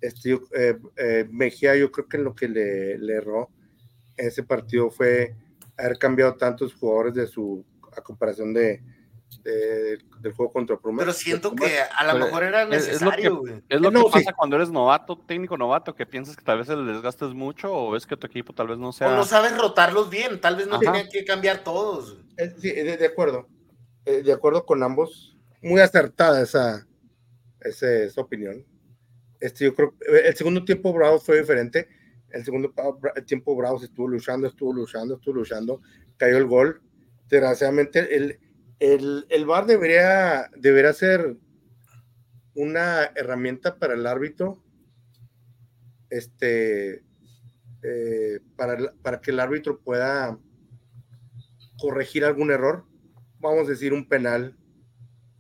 Este, eh, eh, Mejía, yo creo que lo que le, le erró en ese partido fue haber cambiado tantos jugadores de su a comparación de, del juego contra Pumas.
Pero siento que a lo mejor era necesario,
Es lo que, pasa cuando eres novato, técnico novato, que piensas que tal vez el desgaste es mucho o ves que tu equipo tal vez no sea.
O no sabes rotarlos bien, tal vez no tenía que cambiar todos.
Eh, sí, de, acuerdo. Eh, de acuerdo con ambos. Muy acertada esa, esa, opinión. Este, yo creo el segundo tiempo Bravo fue diferente. El segundo tiempo Bravo estuvo luchando, estuvo luchando, estuvo luchando. Cayó el gol. Desgraciadamente, el, el, el VAR debería, debería ser una herramienta para el árbitro, este, eh, para, para que el árbitro pueda corregir algún error. Vamos a decir un penal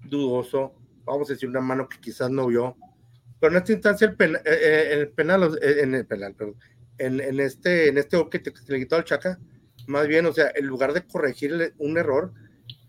dudoso, vamos a decir una mano que quizás no vio. Pero en esta instancia, el, penal, eh, eh, el penal, en el penal, perdón, en, en, este, en este que, te, le quitó al Chaca, más bien, o sea, en lugar de corregir un error,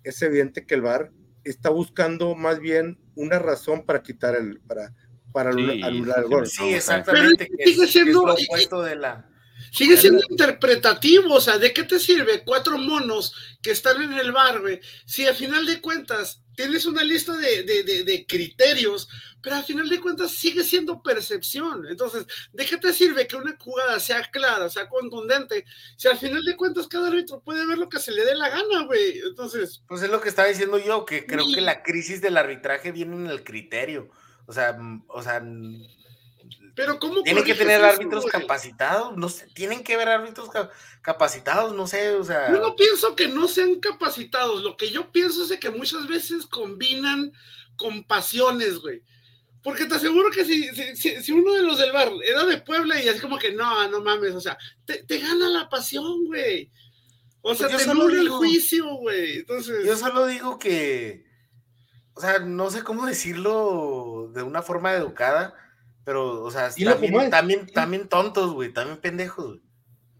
es evidente que el VAR está buscando más bien una razón para quitar el, para, para anular el gol.
Sí, exactamente. sigue siendo, de la.
Sigue siendo interpretativo, o sea, ¿de qué te sirve cuatro monos que están en el bar? Si al final de cuentas tienes una lista de, de, de, criterios, pero al final de cuentas sigue siendo percepción. Entonces, ¿de qué te sirve que una jugada sea clara, sea contundente? Si al final de cuentas cada árbitro puede ver lo que se le dé la gana, güey. Entonces.
Pues es lo que estaba diciendo yo, que creo que la crisis del arbitraje viene en el criterio. O sea, o sea,
pero ¿cómo
Tienen que tener árbitros capacitados, no sé, tienen que ver árbitros capacitados, no sé, o sea.
Yo no pienso que no sean capacitados, lo que yo pienso es que muchas veces combinan con pasiones, güey. Porque te aseguro que si, si, uno de los del bar era de Puebla y así como que no, no mames, o sea, te, gana la pasión, güey. O sea, pues te nubla el juicio, güey. Entonces.
Yo solo digo que. O sea, no sé cómo decirlo de una forma educada pero, o sea, también, también, también, tontos, güey, también pendejos, güey.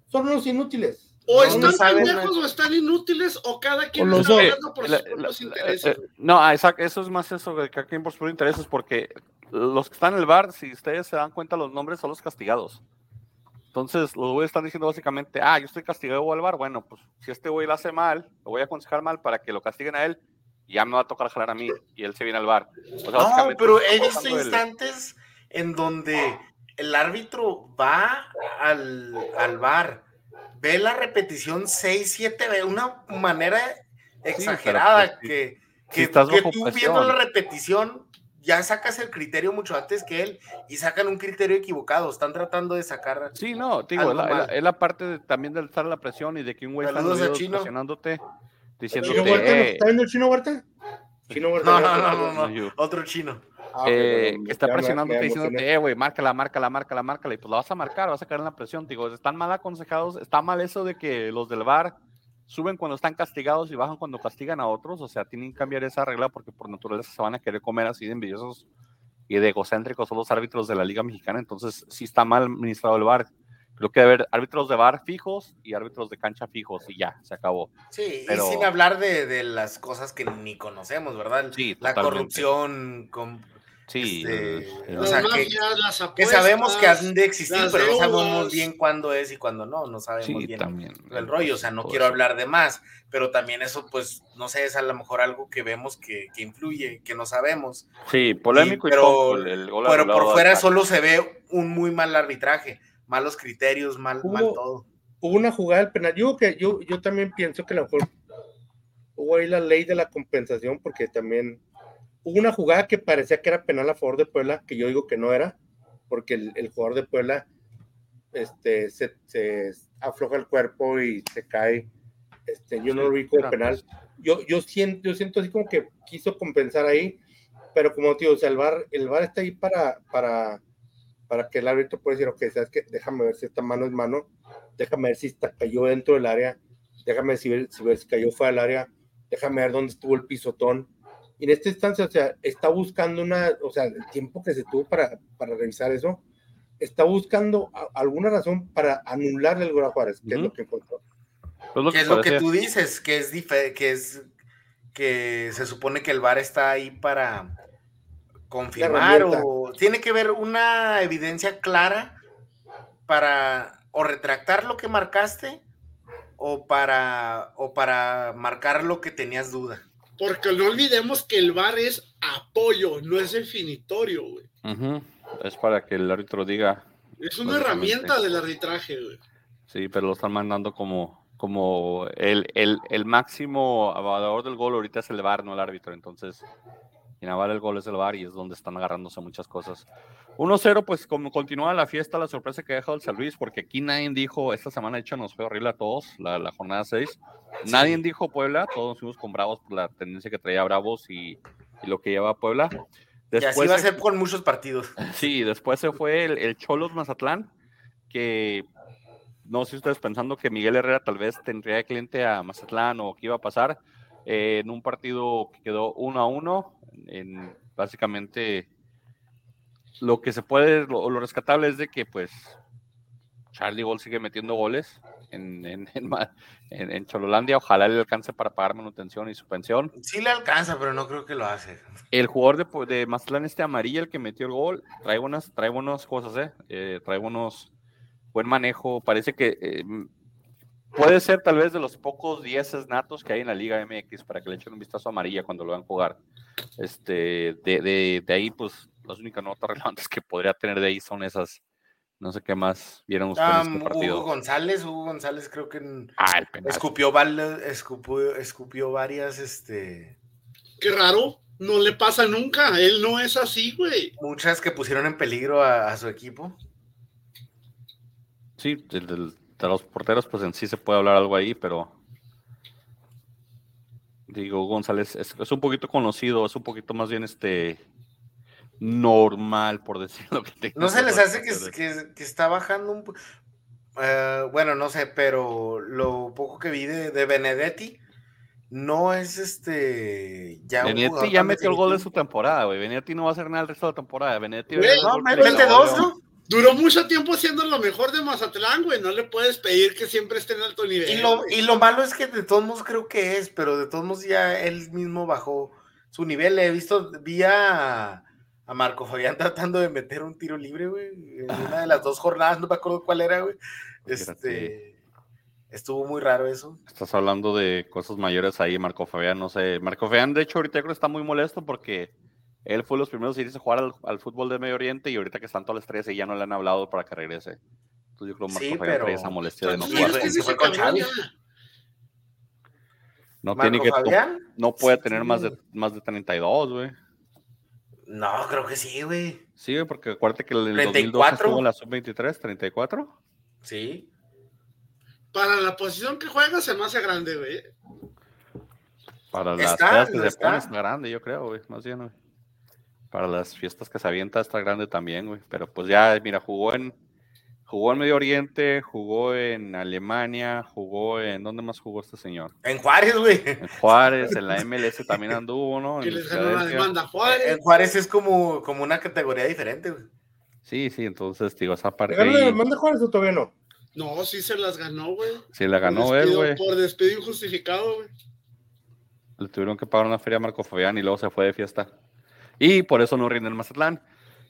Son unos inútiles.
O están pendejos o están inútiles, o cada quien está hablando por sus propios intereses.
Eh, no, exacto, eso es más eso de cada quien por sus propios intereses, porque los que están en el bar, si ustedes se dan cuenta, los nombres son los castigados. Entonces, los güeyes están diciendo básicamente, ah, yo estoy castigado al bar, bueno, pues si este güey lo hace mal, lo voy a aconsejar mal para que lo castiguen a él, y ya me va a tocar jalar a mí, y él se viene al bar.
no, pero he visto instantes en donde el árbitro va al, al bar, ve la repetición 6, 7 de una manera exagerada pues, que, que, tú viendo la repetición ya sacas el criterio mucho antes que él y sacan un criterio equivocado, están tratando de sacar.
Sí, no, digo, es la, parte también de estar la presión y de que un güey está presionándote, diciéndote.
¿Está viendo el chino Huerta?
Chino Huerta. no, no, no, no, otro chino.
Ah, eh, que está presionando, diciéndote, eh, güey, márcala, márcala, márcala, márcala, y pues la vas a marcar, vas a caer en la presión. Digo, están mal aconsejados, está mal eso de que los del bar suben cuando están castigados y bajan cuando castigan a otros, o sea, tienen que cambiar esa regla porque por naturaleza se van a querer comer así de envidiosos y de egocéntricos son los árbitros de la Liga Mexicana, entonces sí está mal administrado el bar. Creo que debe haber árbitros de bar fijos y árbitros de cancha fijos y ya, se acabó.
Sí, y sin hablar de, de, las cosas que ni conocemos, ¿verdad?
Sí,
la corrupción, con
Sí,
este, o sea, que, sabemos que han de existir, pero no sabemos bien cuándo es y cuándo no, no sabemos bien
también,
el rollo, o sea, no quiero hablar de más, pero también eso, pues, no sé, es a lo mejor algo que vemos que, que influye, que no sabemos.
Sí, polémico
y, pero, pero por fuera solo se ve un muy mal arbitraje, malos criterios, mal, mal todo.
Hubo una jugada del penal. Yo, que, yo, yo también pienso que a lo mejor hubo ahí la ley de la compensación, porque también hubo una jugada que parecía que era penal a favor de Puebla, que yo digo que no era, porque el, jugador de Puebla este, se, se, afloja el cuerpo y se cae. Este, yo no lo vi como penal. Yo, yo, siento, yo siento así como que quiso compensar ahí, pero como digo, o sea, el VAR, el VAR está ahí para, para, para que el árbitro pueda decir, ok, sabes que déjame ver si esta mano es mano, déjame ver si está, cayó dentro del área, déjame ver si, si, si cayó fuera del área, déjame ver dónde estuvo el pisotón. Y en esta instancia, o sea, está buscando una, o sea, el tiempo que se tuvo para, para revisar eso, está buscando alguna razón para anularle el gol a Juárez, que es lo que encontró.
Pues que es lo que tú dices, que es, que es que se supone que el VAR está ahí para confirmar o tiene que ver una evidencia clara para o retractar lo que marcaste o para o para marcar lo que tenías duda.
Porque no olvidemos que el VAR es apoyo, no es definitorio, güey.
Es para que el árbitro diga.
Es una herramienta del arbitraje, güey.
Sí, pero lo están mandando como, como el, el, el máximo avador del gol ahorita es el VAR, no el árbitro. Entonces, quien avala el gol es el VAR y es donde están agarrándose muchas cosas. 1-0, pues como continúa la fiesta, la sorpresa que ha dejado el San Luis, porque aquí nadie dijo, esta semana de hecho nos fue horrible a todos, la, la jornada 6. Nadie dijo Puebla, todos nos fuimos con Bravos por la tendencia que traía Bravos y, y lo que lleva Puebla.
Después y así va a ser con muchos partidos.
Sí, después se fue el, Cholos Mazatlán, que no sé si ustedes pensando que Miguel Herrera tal vez tendría de cliente a Mazatlán o qué iba a pasar eh, en un partido que quedó uno a uno, en básicamente lo que se puede, lo, lo rescatable es de que pues Charlie Gol sigue metiendo goles en, en, en, Chololandia. Ojalá le alcance para pagar manutención y su pensión.
Sí le alcanza, pero no creo que lo hace.
El jugador de, de Mazatlán, este amarillo, el que metió el gol, trae buenas, trae buenas cosas, ¿eh? eh trae buenos, buen manejo. Parece que eh, puede ser tal vez de los pocos dieces natos que hay en la Liga MX para que le echen un vistazo a amarilla cuando lo vean jugar. Este, de, de, de ahí, pues, las únicas notas relevantes que podría tener de ahí son esas no sé qué más vieron ustedes en este partido.
Hugo González, Hugo González creo que
ah,
escupió, escupió, varias, este...
Qué raro, no le pasa nunca, él no es así, güey.
Muchas que pusieron en peligro a, su equipo.
Sí, de, los porteros, pues en sí se puede hablar algo ahí, pero digo, González es, es, un poquito conocido, es un poquito más bien este normal, por decirlo que
¿No se les hace que, que, está bajando un uh, bueno, no sé, pero lo poco que vi de, Benedetti no es este.
Ya Benedetti ya metió el gol de su temporada, güey. Benedetti no va a hacer nada el resto de la temporada. Benedetti
no, mete dos, ¿no? Duró mucho tiempo siendo lo mejor de Mazatlán, güey. No le puedes pedir que siempre esté en alto nivel.
Y lo, y lo malo es que de todos modos creo que es, pero de todos modos ya él mismo bajó su nivel. He visto vía a Marco Fabián tratando de meter un tiro libre, güey, en una de las dos jornadas, no me acuerdo cuál era, güey. Este, estuvo muy raro eso.
Estás hablando de cosas mayores ahí, Marco Fabián, no sé. Marco Fabián, de hecho, ahorita creo que está muy molesto porque él fue los primeros en irse a jugar al, fútbol de Medio Oriente y ahorita que están todas las estrellas y ya no le han hablado para que regrese. Entonces yo creo que Marco Fabián pero... trae esa molestia de no jugar. No tiene que, no, puede tener más de, más de 32, güey.
No, creo que sí, güey.
Sí, porque acuérdate que el 2002 estuvo en la sub-23, 34.
Sí.
Para la posición que juega se me hace grande, güey.
Para las fiestas que se pone está grande, yo creo, güey, más bien, güey. Para las fiestas que se avienta está grande también, güey. Pero pues ya, mira, jugó en Jugó en Medio Oriente, jugó en Alemania, jugó en. ¿Dónde más jugó este señor?
En Juárez, güey.
En Juárez, en la MLS también anduvo, ¿no?
Que les ganó la demanda Juárez.
En Juárez es como, como una categoría diferente, güey.
Sí, sí, entonces, digo, esa parte.
¿Ganó la demanda Juárez o todavía no?
No, sí se las ganó, güey.
Sí, la ganó él, güey.
Por despido injustificado, güey.
Le tuvieron que pagar una feria a Marco Fabián y luego se fue de fiesta. Y por eso no rinde el Mazatlán.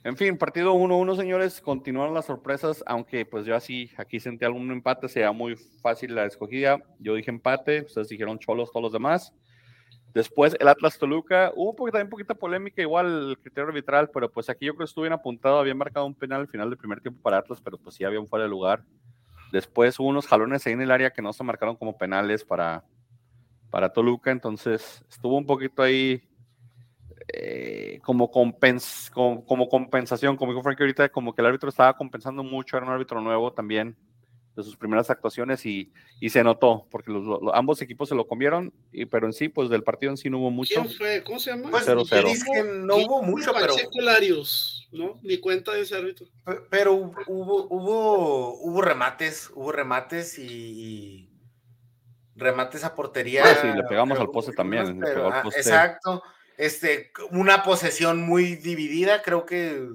En fin, partido 1-1, señores. Continuaron las sorpresas, aunque pues yo así aquí sentí algún empate, sería muy fácil la escogida. Yo dije empate, ustedes dijeron cholos, todos los demás. Después el Atlas Toluca, hubo un también poquita polémica, igual el criterio arbitral, pero pues aquí yo creo que estuvo bien apuntado, habían marcado un penal al final del primer tiempo para Atlas, pero pues sí había un fuera de lugar. Después hubo unos jalones ahí en el área que no se marcaron como penales para, para Toluca, entonces estuvo un poquito ahí eh, como, compens como, como, compensación, como dijo Frank ahorita, como que el árbitro estaba compensando mucho, era un árbitro nuevo también de sus primeras actuaciones y, y se notó, porque los, los, ambos equipos se lo comieron, y, pero en sí, pues del partido en sí no hubo mucho.
¿Quién fue? ¿Cómo se llama?
Pues,
0 -0.
que no hubo mucho, pero...
Larios, ¿no? Ni cuenta de ese árbitro.
Pero hubo, hubo, hubo remates, hubo remates y remates a portería.
Ah, sí, le pegamos al poste también.
Pero,
le pegó al poste.
Exacto. Este, una posesión muy dividida, creo que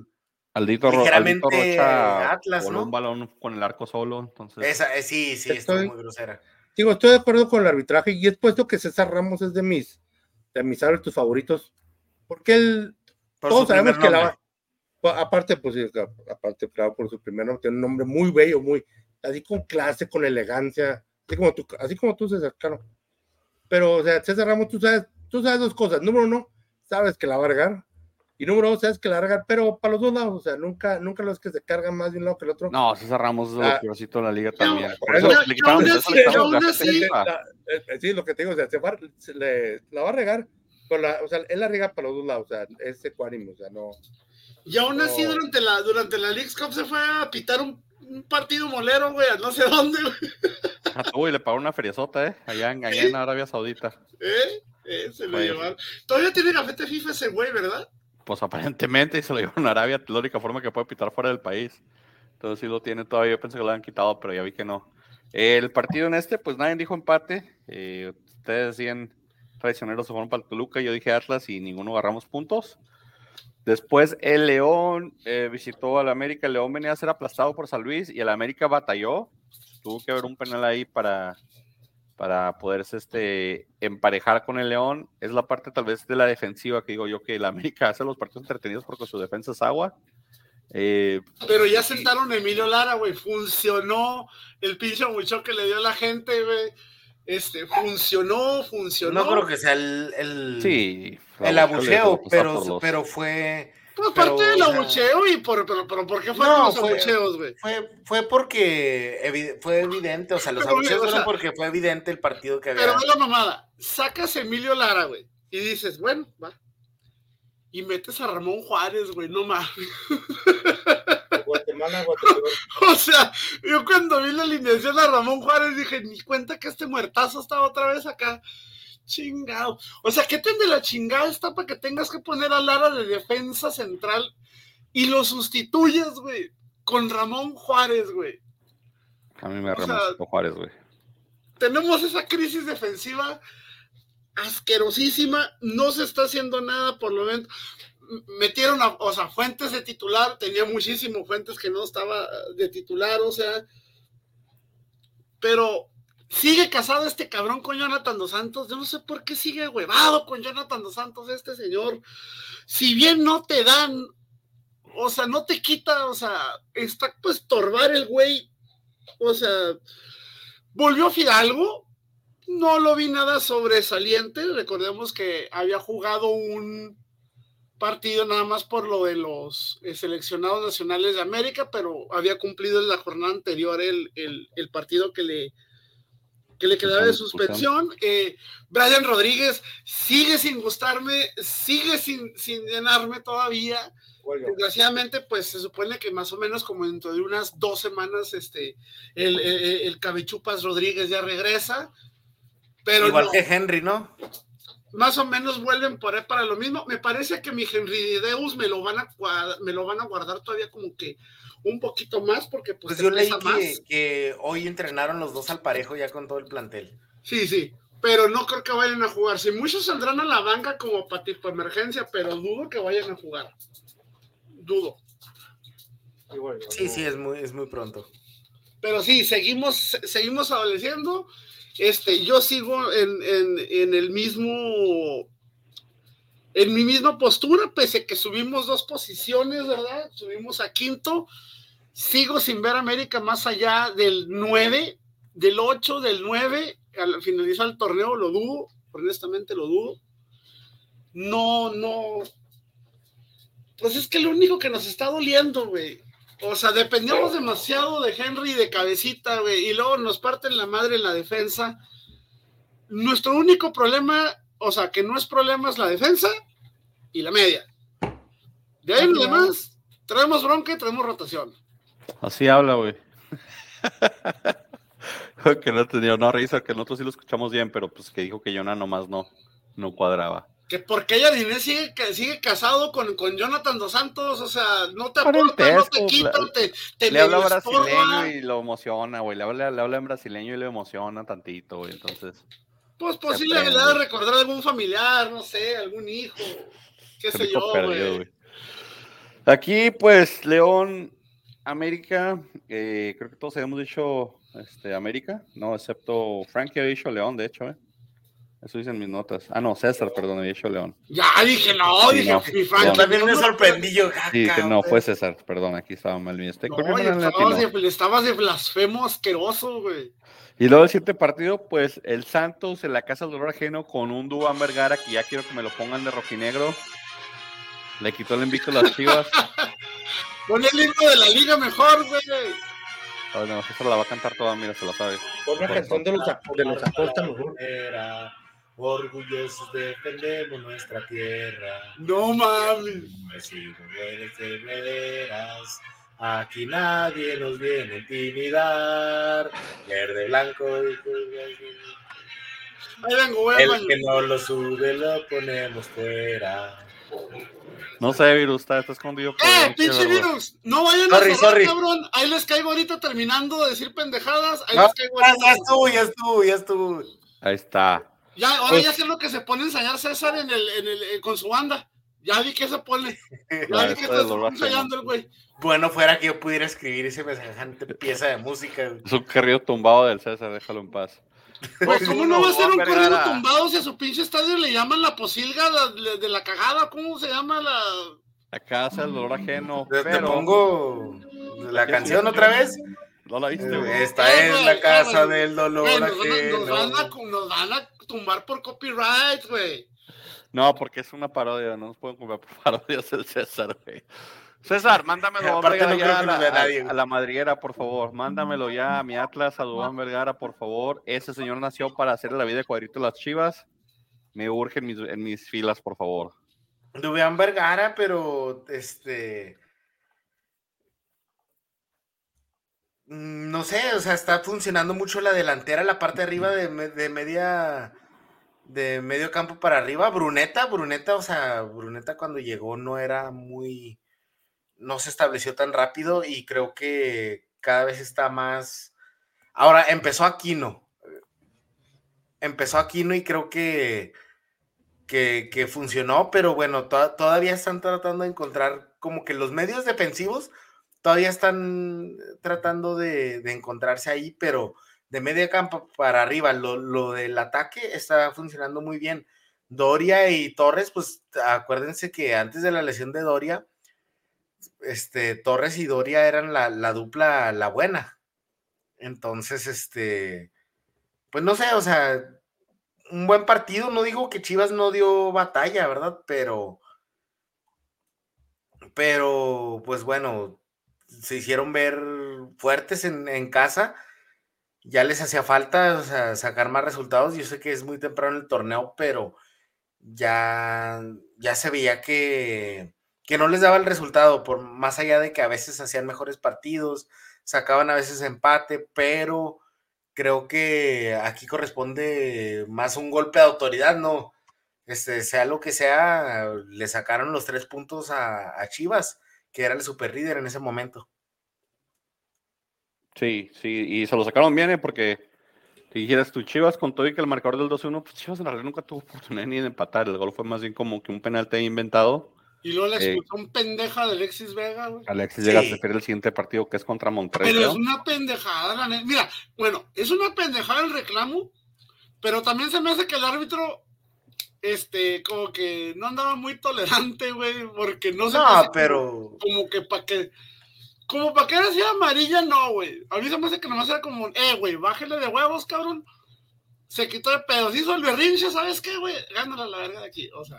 Aldito,
ligeramente
Aldito Rocha
Atlas,
voló
¿no?
un balón con el arco solo, entonces
Esa, eh, sí, sí,
Estoy-
muy grosera.
Digo, estoy de acuerdo con el arbitraje y es puesto que César Ramos es de mis, de mis árbitros favoritos. Porque él,
Por
todos sabemos que la
nombre.
aparte, pues aparte, claro, por su primer nombre, tiene un nombre muy bello, muy, así con clase, con elegancia, así como tú, así como tú, César, claro. Pero, o sea, César Ramos, tú sabes, tú sabes dos cosas. Número uno, sabes que la va a regar. Y número dos, sabes que la va a regar, pero para los dos lados, o sea, nunca, nunca los que se cargan más de un lado que el otro.
No, César Ramos es de lo
Ah.
peorcito de la liga también.
por
Por eso
eso-
le quitaron, eso le.
La- eh, eh, sí, lo que te digo, o sea, se va- se le- la va a regar, pero la- o sea, él la riega para los dos lados, o sea, es ecuánime, o sea, no.
Y aún así,
No.
durante la, durante la League's Cup se fue a pitar un, un partido molero, güey, a no sé dónde, güey.
Ah, Uy, le pagó una feriezota, ¿eh? Allá en, allá en Arabia Saudita.
¿Eh? Eh, se lo llevaron. Todavía tiene gafete FIFA ese güey, ¿verdad?
Pues aparentemente se lo llevaron a Arabia, la única forma que puede pitar fuera del país. Entonces sí lo tiene todavía, yo pensé que lo habían quitado, pero ya vi que no. El partido en este, pues nadie dijo empate. eh, ustedes decían traicioneros se fueron para el Toluca, yo dije Atlas y ninguno agarramos puntos. Después el León eh, visitó al América, el León venía a ser aplastado por San Luis y el América batalló. Tuvo que haber un penal ahí para, para poderse este, emparejar con el León. Es la parte tal vez de la defensiva que digo yo que el América hace los partidos entretenidos porque su defensa es agua. Eh,
Pero ya sentaron a Emilio Lara, güey. Funcionó el pinche mucho que le dio a la gente, güey. Este, funcionó, funcionó.
No creo que sea el, el,
sí.
el abucheo,
le-
pero, pero fue,
Pues
pero,
parte del
o sea,
abucheo y por, pero, pero ¿por qué fueron
No,
los
fue-
abucheos, güey?
fue, fue porque evi- fue evidente, o sea, los
Pero,
abucheos
o sea,
fueron porque fue evidente el partido que había.
Pero ve la mamada. Sacas a Emilio Lara, güey. Y dices, bueno, va. Y metes a Ramón Juárez, güey, no mames.
Guatemala, Guatemala.
O sea, yo cuando vi la alineación a Ramón Juárez dije, ni cuenta que este muertazo estaba otra vez acá. Chingado. O sea, ¿qué tan de la chingada está para que tengas que poner a Lara de defensa central y lo sustituyes, güey, con Ramón Juárez, güey?
A mí me
sea,
remontó Juárez, güey.
tenemos esa crisis defensiva asquerosísima, no se está haciendo nada por lo menos. Metieron a, o sea, Fuentes de titular, tenía muchísimo Fuentes que no estaba de titular, o sea, pero sigue casado este cabrón con Jonathan Dos Santos, yo no sé por qué sigue huevado con Jonathan Dos Santos este señor, si bien no te dan, o sea, no te quita, o sea, está pues torbar el güey, o sea, volvió Fidalgo, no lo vi nada sobresaliente. Recordemos que había jugado un partido nada más por lo de los eh, seleccionados nacionales de América, pero había cumplido en la jornada anterior el, el- el partido que le, que le quedaba de suspensión. Eh, Brian Rodríguez sigue sin gustarme, sigue sin, sin llenarme todavía. Desgraciadamente, pues se supone que más o menos como dentro de unas dos semanas, este, el, el, el Cabechupas Rodríguez ya regresa. Pero
Igual
no,
que Henry, ¿no?
Más o menos vuelven por ahí para lo mismo. Me parece que mi Henry Deus me lo van a guardar, me lo van a guardar todavía como que un poquito más, porque pues,
Pues yo leí
pesa
que,
más.
que hoy entrenaron los dos al parejo ya con todo el plantel.
Sí, sí. Pero no creo que vayan a jugar. Si muchos saldrán a la banca como para tipo emergencia, pero dudo que vayan a jugar. Dudo.
Sí, sí, es muy, es muy pronto.
Pero sí, seguimos, seguimos adoleciendo. Este, yo sigo en, en, el mismo, en mi misma postura, pese a que subimos dos posiciones, ¿verdad? Subimos a quinto. Sigo sin ver América más allá del 9, del 8, del 9. Al finalizar el torneo lo dudo, honestamente lo dudo. no, no. Pues es que lo único que nos está doliendo, güey. O sea, dependemos demasiado de Henry de cabecita, güey, y luego nos parten la madre en la defensa. Nuestro único problema, o sea, que no es problema, es la defensa y la media. De ahí en lo demás, traemos bronca y traemos rotación.
Así habla, güey. que no tenía no risa, que nosotros sí lo escuchamos bien, pero pues que dijo que Jonah nomás no, no cuadraba.
Que porque ella sigue, sigue casado con, con Jonathan Dos Santos, o sea, no te aporta, no te quita,
la-
te, te
Le habla
estorba.
brasileño y lo emociona, güey. Le habla, le habla en brasileño y le emociona tantito, güey. Entonces,
Pues
Se
posiblemente le
aprende.
ha de recordar a algún familiar, no sé, algún hijo, qué sé yo, güey.
Aquí, pues, León, América. eh, creo que todos habíamos dicho este, América, no, excepto Frankie había dicho León, de hecho, ¿eh? Eso dicen mis notas. Ah, no, César, perdón, había dicho León.
Ya dije, no,
Sí,
dije,
no.
mi Frankie,
Yo también me sorprendí, yo, ah,
Sí, que no, fue César, perdón, aquí estaba mal bien. Estoy
No, estabas, de, le estabas de blasfemo asqueroso, güey.
Y luego el siguiente partido, pues el Santos en la casa del dolor ajeno con un Dubán Vergara que ya quiero que me lo pongan de rojinegro. Le quitó el invicto a las chivas.
Pon el himno de la liga mejor, güey.
Ay, no, esa la va a cantar toda, mira, se la sabe.
Por una canción de los, de los Acosta mejor.
Era orgullosos defendemos nuestra tierra.
No mames.
Veras, aquí nadie nos viene a intimidar. Verde, blanco y
Ahí vengo,
El que no lo sube lo ponemos fuera.
No sé, Virus, está, está escondido. por
¡Eh, pinche virus! No vayan
Sorry,
a
sorry.
cabrón. Ahí les caigo ahorita terminando de decir pendejadas. Ahí
No,
les caigo ahorita.
ya estuvo, ya estuvo, ya estuvo.
Ahí está.
Ya, ahora
Pues-
ya sé lo que se pone a ensayar César en el, en el, eh, con su banda. Ya vi que se pone. Ya vi que está ensayando el güey.
Bueno, fuera que yo pudiera escribir ese semejante pieza de música. güey.
Es un querido tumbado del César, déjalo en paz.
Pues, ¿cómo no va a ser un corrido tumbado si a su pinche estadio le llaman la posilga la- de la cagada? ¿Cómo se llama la...?
La casa del dolor ajeno.
Te, pongo la canción otra vez.
no la viste, güey.
Esta es la casa del dolor ajeno.
nos van a tumbar por copyright, güey.
No, porque es una parodia, no nos pueden comprar por parodias del César, güey. César, mándamelo
Aparte
Vergara
no creo
ya a la, a- a la por favor. Mándamelo ya a mi Atlas, a Dubán Vergara, por favor. Ese señor nació para hacerle la vida de cuadrito a las chivas. Me urge en mis, en mis filas, por favor.
Dubián Vergara, pero este. mm, No sé, o sea, está funcionando mucho la delantera, la parte de arriba de, de media. De medio campo para arriba. Bruneta, Bruneta, o sea, Bruneta cuando llegó no era muy. No se estableció tan rápido y creo que cada vez está más. Ahora, empezó Aquino. Empezó Aquino y creo que que, funcionó, pero bueno, to- todavía están tratando de encontrar como que los medios defensivos todavía están tratando de, de encontrarse ahí, pero de media campo para arriba, lo, lo del ataque está funcionando muy bien. Doria y Torres, pues acuérdense que antes de la lesión de Doria, este, Torres y Doria eran la, la dupla, la buena. Entonces, este, pues no sé, o sea, un buen partido. No digo que Chivas no dio batalla, ¿verdad? Pero, pero, pues bueno, se hicieron ver fuertes en, en casa. Ya les hacía falta sacar más resultados. Yo sé que es muy temprano el torneo, pero ya, ya se veía que, que no les daba el resultado, por más allá de que a veces hacían mejores partidos, sacaban a veces empate, pero creo que aquí corresponde más un golpe de autoridad, ¿no? Este, sea lo que sea, le sacaron los tres puntos a, a Chivas, que era el super líder en ese momento.
Sí, sí, y se lo sacaron bien, ¿eh? porque si dijeras tú, Chivas con todo y que el marcador del 2-1, pues Chivas en realidad nunca tuvo oportunidad ni de empatar. El gol fue más bien como que un penalti ahí inventado.
Y luego la
Eh.
expulsión pendeja de Alexis Vega, güey.
Alexis llega a
Sí.
preferir el siguiente partido que es contra Monterrey.
Pero es una pendejada, la. Mira, bueno, es una pendejada el reclamo, pero también se me hace que el árbitro, este, como que no andaba muy tolerante, güey, porque no se
No,
como-
pero
como que para que como para que era así amarilla, no, güey. A mí se me hace que nomás era como, eh, güey, bájale de huevos, cabrón. Se quitó de pedos, hizo el berrinche, ¿sabes qué, güey? Gánala la verga de aquí, o sea.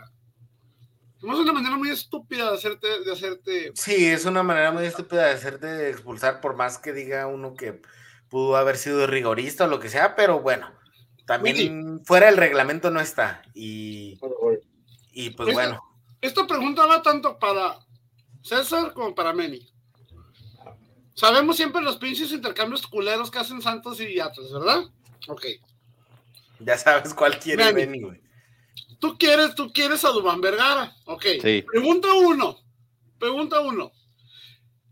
Es una manera muy estúpida de hacerte, de hacerte.
Sí, es una manera muy estúpida de hacerte expulsar, por más que diga uno que pudo haber sido rigorista o lo que sea, pero bueno, también fuera del reglamento no está. Y, y pues
Esta-
bueno.
Esta pregunta va tanto para César como para Meni. Sabemos siempre los pinches intercambios culeros que hacen Santos y Atlas, ¿verdad? Ok.
Ya sabes cuál quiere. Benny, güey.
Tú quieres, tú quieres a Dubán Vergara. Ok.
Sí.
Pregunta uno. Pregunta uno.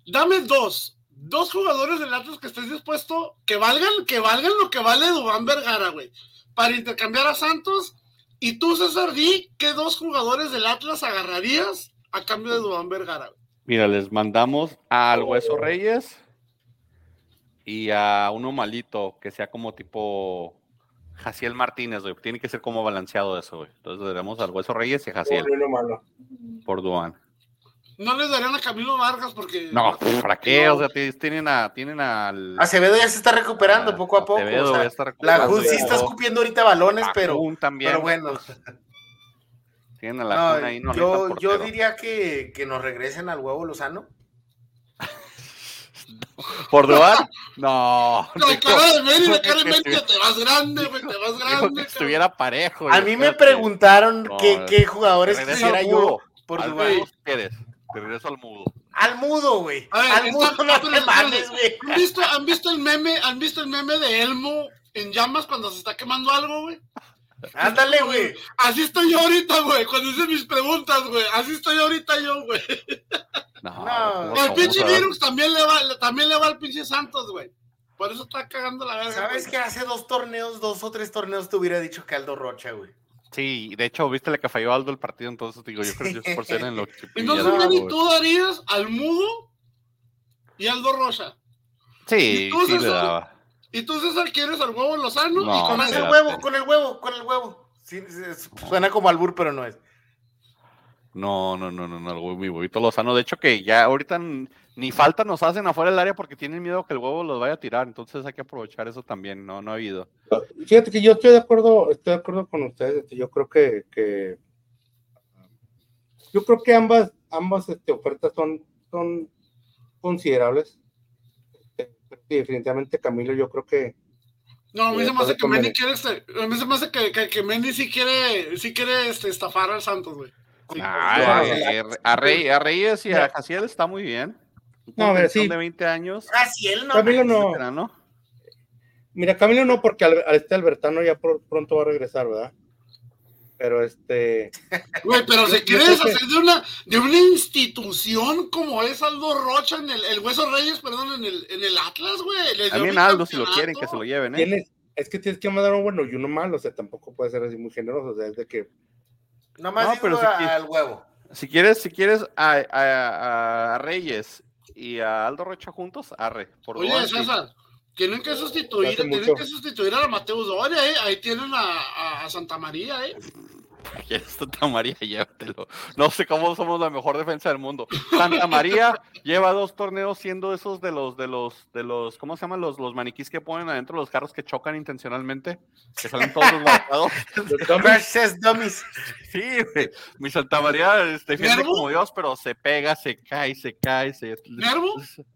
Dame dos. Dos jugadores del Atlas que estés dispuesto que valgan, que valgan lo que vale Dubán Vergara, güey. Para intercambiar a Santos. Y tú, César, di qué dos jugadores del Atlas agarrarías a cambio de Dubán Vergara, güey.
Mira, les mandamos al Hueso Reyes y a uno malito que sea como tipo Jaciel Martínez, güey. Tiene que ser como balanceado eso, güey. Entonces le damos al Hueso Reyes y a Jaciel
malo.
por Duan.
No les darían a Camilo Vargas porque.
No, ¿para qué?
No.
O sea, ti- tienen a tienen al
Acevedo ya se está recuperando
a-
poco a poco.
Acevedo
o sea,
ya está
la
recuperando
Jun sí está escupiendo ahorita balones,
A
pero,
Kun también.
pero bueno.
pues, tienen a la
No,
Kun ahí, no
yo, yo diría que, que nos regresen al huevo Lozano.
¿Por Duan? No.
La cara de la cara de te vas grande, güey, te vas
dijo que
grande.
estuviera parejo.
A mí me preguntaron
No,
qué, qué jugadores quisiera yo por
si quieres. Te regreso al mudo.
Al mudo, güey. Al
está-
mudo no
pero-
te mames, güey.
¿Han visto, ¿Han visto el meme? ¿Han visto el meme de Elmo en llamas cuando se está quemando algo, güey?
Ándale, güey.
Así estoy yo ahorita, güey, cuando hice mis preguntas, güey. Así estoy ahora yo, güey.
No,
No,
¿cómo-
El pinche virus también le va, le- también le va al pinche Santos, güey. Por eso está cagando la verga.
¿Sabes que hace dos torneos, dos o tres torneos te hubiera dicho que Aldo Rocha, güey?
Sí, de hecho, viste la que falló Aldo el partido, entonces digo, yo creo que es por ser en lo que
Entonces,
No,
tú darías al mudo y Aldo Rocha.
Sí,
¿Y tú,
sí le daba.
Y tú, César, quieres al huevo Lozano
No,
y con ese
el huevo, con el huevo, con el huevo. Sí, sí, es- suena como albur, pero no es.
No, no, no, no, no, mi huevito Lozano. De hecho, que ya ahorita ni falta nos hacen afuera del área porque tienen miedo que el huevo los vaya a tirar. Entonces hay que aprovechar eso también. No, no ha habido.
Fíjate que yo estoy de acuerdo, estoy de acuerdo con ustedes. este, Yo creo que, que- yo creo que ambas, ambas este, ofertas son, son considerables. Sí, definitivamente Camilo, yo creo que
No, a mí se me hace que Mendy quiere, este- a mí se me hace que, que, que Mendy sí quiere, sí quiere este, estafar al Santos, güey. Sí.
Ah, eh, a, Rey- a Reyes y a. Jaciel está muy bien.
No, a ver, sí.
de 20 años.
Ah, él no.
Camilo no. Mira, Camilo no, porque al, al este Albertano ya por- pronto va a regresar, ¿verdad? Pero este,
Güey, pero
Yo-
se
yo
quiere
creo que-
deshacer de una, de una institución como es Aldo Rocha en el, el Hueso Reyes, perdón, en el, en el Atlas, güey.
También Aldo, si lo quieren, que se lo lleven, ¿eh?
tienes, es que tienes que mandar uno bueno y uno malo, o sea, tampoco puede ser así muy generoso, o sea, es de que
Nomás
No, pero si
al huevo.
Si quieres, si quieres a, a- a Reyes y a Aldo Rocha juntos, arre. Por
Oye. César, tienen que sustituir, tienen
mucho.
que sustituir a la Mateus Doria, eh. Ahí tienen a, a- a Santa María, eh.
¿Quieres Santa María? Llévatelo. No sé cómo somos la mejor defensa del mundo. Santa María lleva dos torneos siendo esos de los, de los, de los, ¿cómo se llaman los, los maniquís que ponen adentro de los carros que chocan intencionalmente? Que salen todos desbaratados.
Versus Dummies.
Sí, güey. Mi Santa María este, defiende
¿Nervo?
como Dios, pero se pega, se cae, se cae, se.
¿Nervo?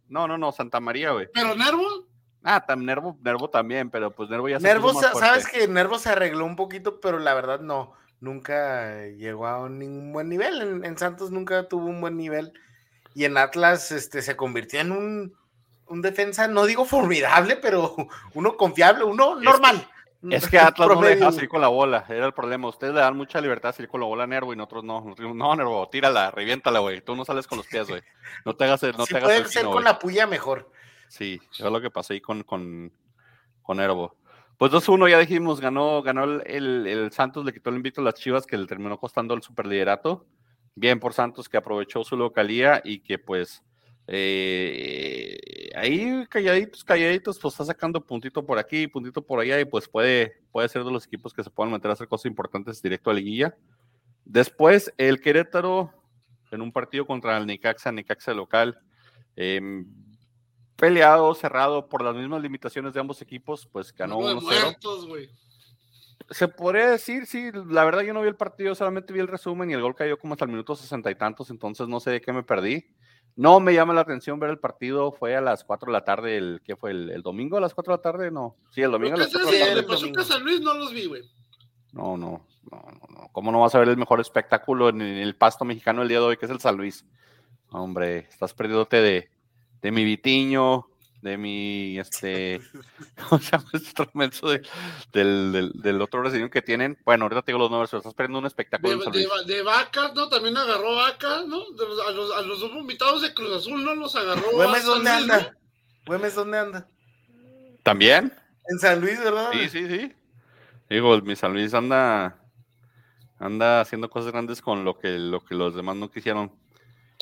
No, no, no, Santa María, güey.
Pero Nervo,
Ah, tam, Nervo, Nervo también, pero pues Nervo ya se puso
Nervo,
más
sabes que Nervo se arregló un poquito, pero la verdad no. Nunca llegó a ningún buen nivel. En, en Santos nunca tuvo un buen nivel. Y en Atlas este, se convirtió en un, un defensa, no digo formidable, pero uno confiable, uno normal.
Es que Atlas no le
Promedio.
deja salir con la bola, era el problema. Ustedes le dan mucha libertad a salir con la bola a Nervo y nosotros no. No, Nervo, tírala, reviéntala, güey. Tú no sales con los pies, güey. No te hagas, el- no
si
te hagas
puede
el
ser con la puya, mejor.
Sí, eso es lo que pasó ahí con, con, con. Pues 2-1, ya dijimos, ganó, ganó el, el- Santos, le quitó el invicto a las Chivas, que le terminó costando el superliderato. Bien por Santos, que aprovechó su localía y que pues eh, ahí calladitos, calladitos, pues está sacando puntito por aquí, puntito por allá y pues puede, puede ser de los equipos que se puedan meter a hacer cosas importantes directo a liguilla. Después, el Querétaro, en un partido contra el Necaxa, Necaxa local, em, peleado, cerrado por las mismas limitaciones de ambos equipos, pues ganó
Juego de
1-0.
muertos, güey.
Se podría decir, sí, la verdad yo no vi el partido, solamente vi el resumen y el gol cayó como hasta el minuto sesenta y tantos, entonces no sé de qué me perdí. No me llama la atención ver el partido, fue a las 4 de la tarde, el, ¿qué fue? El, domingo a las 4 de la tarde? No, sí, el domingo a las 4 de la
tarde. San Luis no los vi, güey.
No, no, no, no, ¿Cómo no vas a ver el mejor espectáculo en, el pasto mexicano el día de hoy, que es el San Luis? Hombre, estás perdiéndote de, de mi Vitiño, de mi, este, ¿cómo se llama este instrumento de, del, del, del, otro brasileño que tienen? Bueno, ahorita te digo los nombres, pero estás perdiendo un espectáculo.
De, de, de, vacas, ¿no? También agarró vacas, ¿no? a, los, a los dos invitados de Cruz Azul, ¿no? Los agarró.
Güemes, ¿dónde anda? Güemes, ¿dónde anda?
¿También?
En San Luis, ¿verdad?
Sí, sí, sí. Digo, mi San Luis anda, anda haciendo cosas grandes con lo que, lo que los demás no quisieron.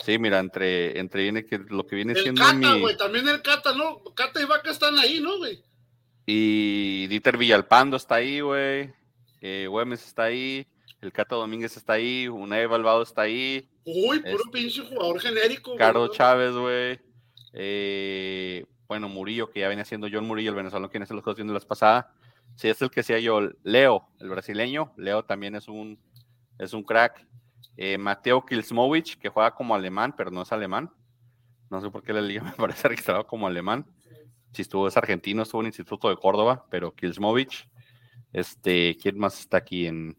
Sí, mira, entre, entre viene que lo que viene
el
siendo.
Cata, güey, también el Cata, ¿no? Cata y Vaca están ahí, ¿no, güey?
Y Dieter Villalpando está ahí, güey. Eh, Güemes está ahí. El Cata Domínguez está ahí. Unai Balbado está ahí.
Uy, puro este, pinche jugador genérico.
Carlos Chávez, güey. Eh, bueno, Murillo, que ya venía siendo John Murillo, el venezolano que en ese los cosas de las pasadas. Sí, es el que sea yo. Leo, el brasileño. Leo también es un, es un crack. Eh, Mateo Kilsmovich, que juega como alemán, pero no es alemán. No sé por qué la liga me parece registrado como alemán. Si estuvo, es argentino, estuvo en el Instituto de Córdoba, pero Kilsmovich. Este, ¿quién más está aquí en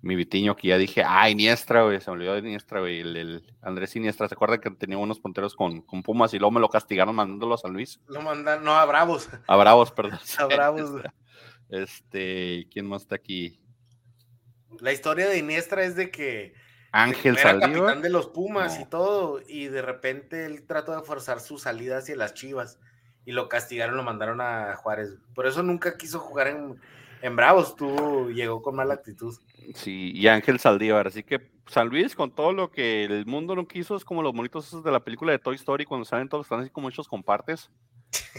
mi Vitiño? Que ya dije, ah, Iniestra, güey, se me olvidó de Iniestra, güey, el, Andrés Iniestra. ¿Se acuerdan que tenía unos punteros con, con, Pumas y luego me lo castigaron mandándolo a San Luis?
Lo mandan, no, a Bravos.
A Bravos, perdón.
A Bravos.
Este, ¿quién más está aquí?
La historia de Iniestra es de que
Ángel era
capitán de los Pumas y todo, y de repente él trató de forzar su salida hacia las Chivas y lo castigaron, lo mandaron a Juárez. Por eso nunca quiso jugar en, en Bravos, tú llegó con mala actitud.
Sí, y Ángel Saldívar, así que San Luis con todo lo que el mundo no quiso es como los monitos de la película de Toy Story cuando salen todos están así como hechos compartes.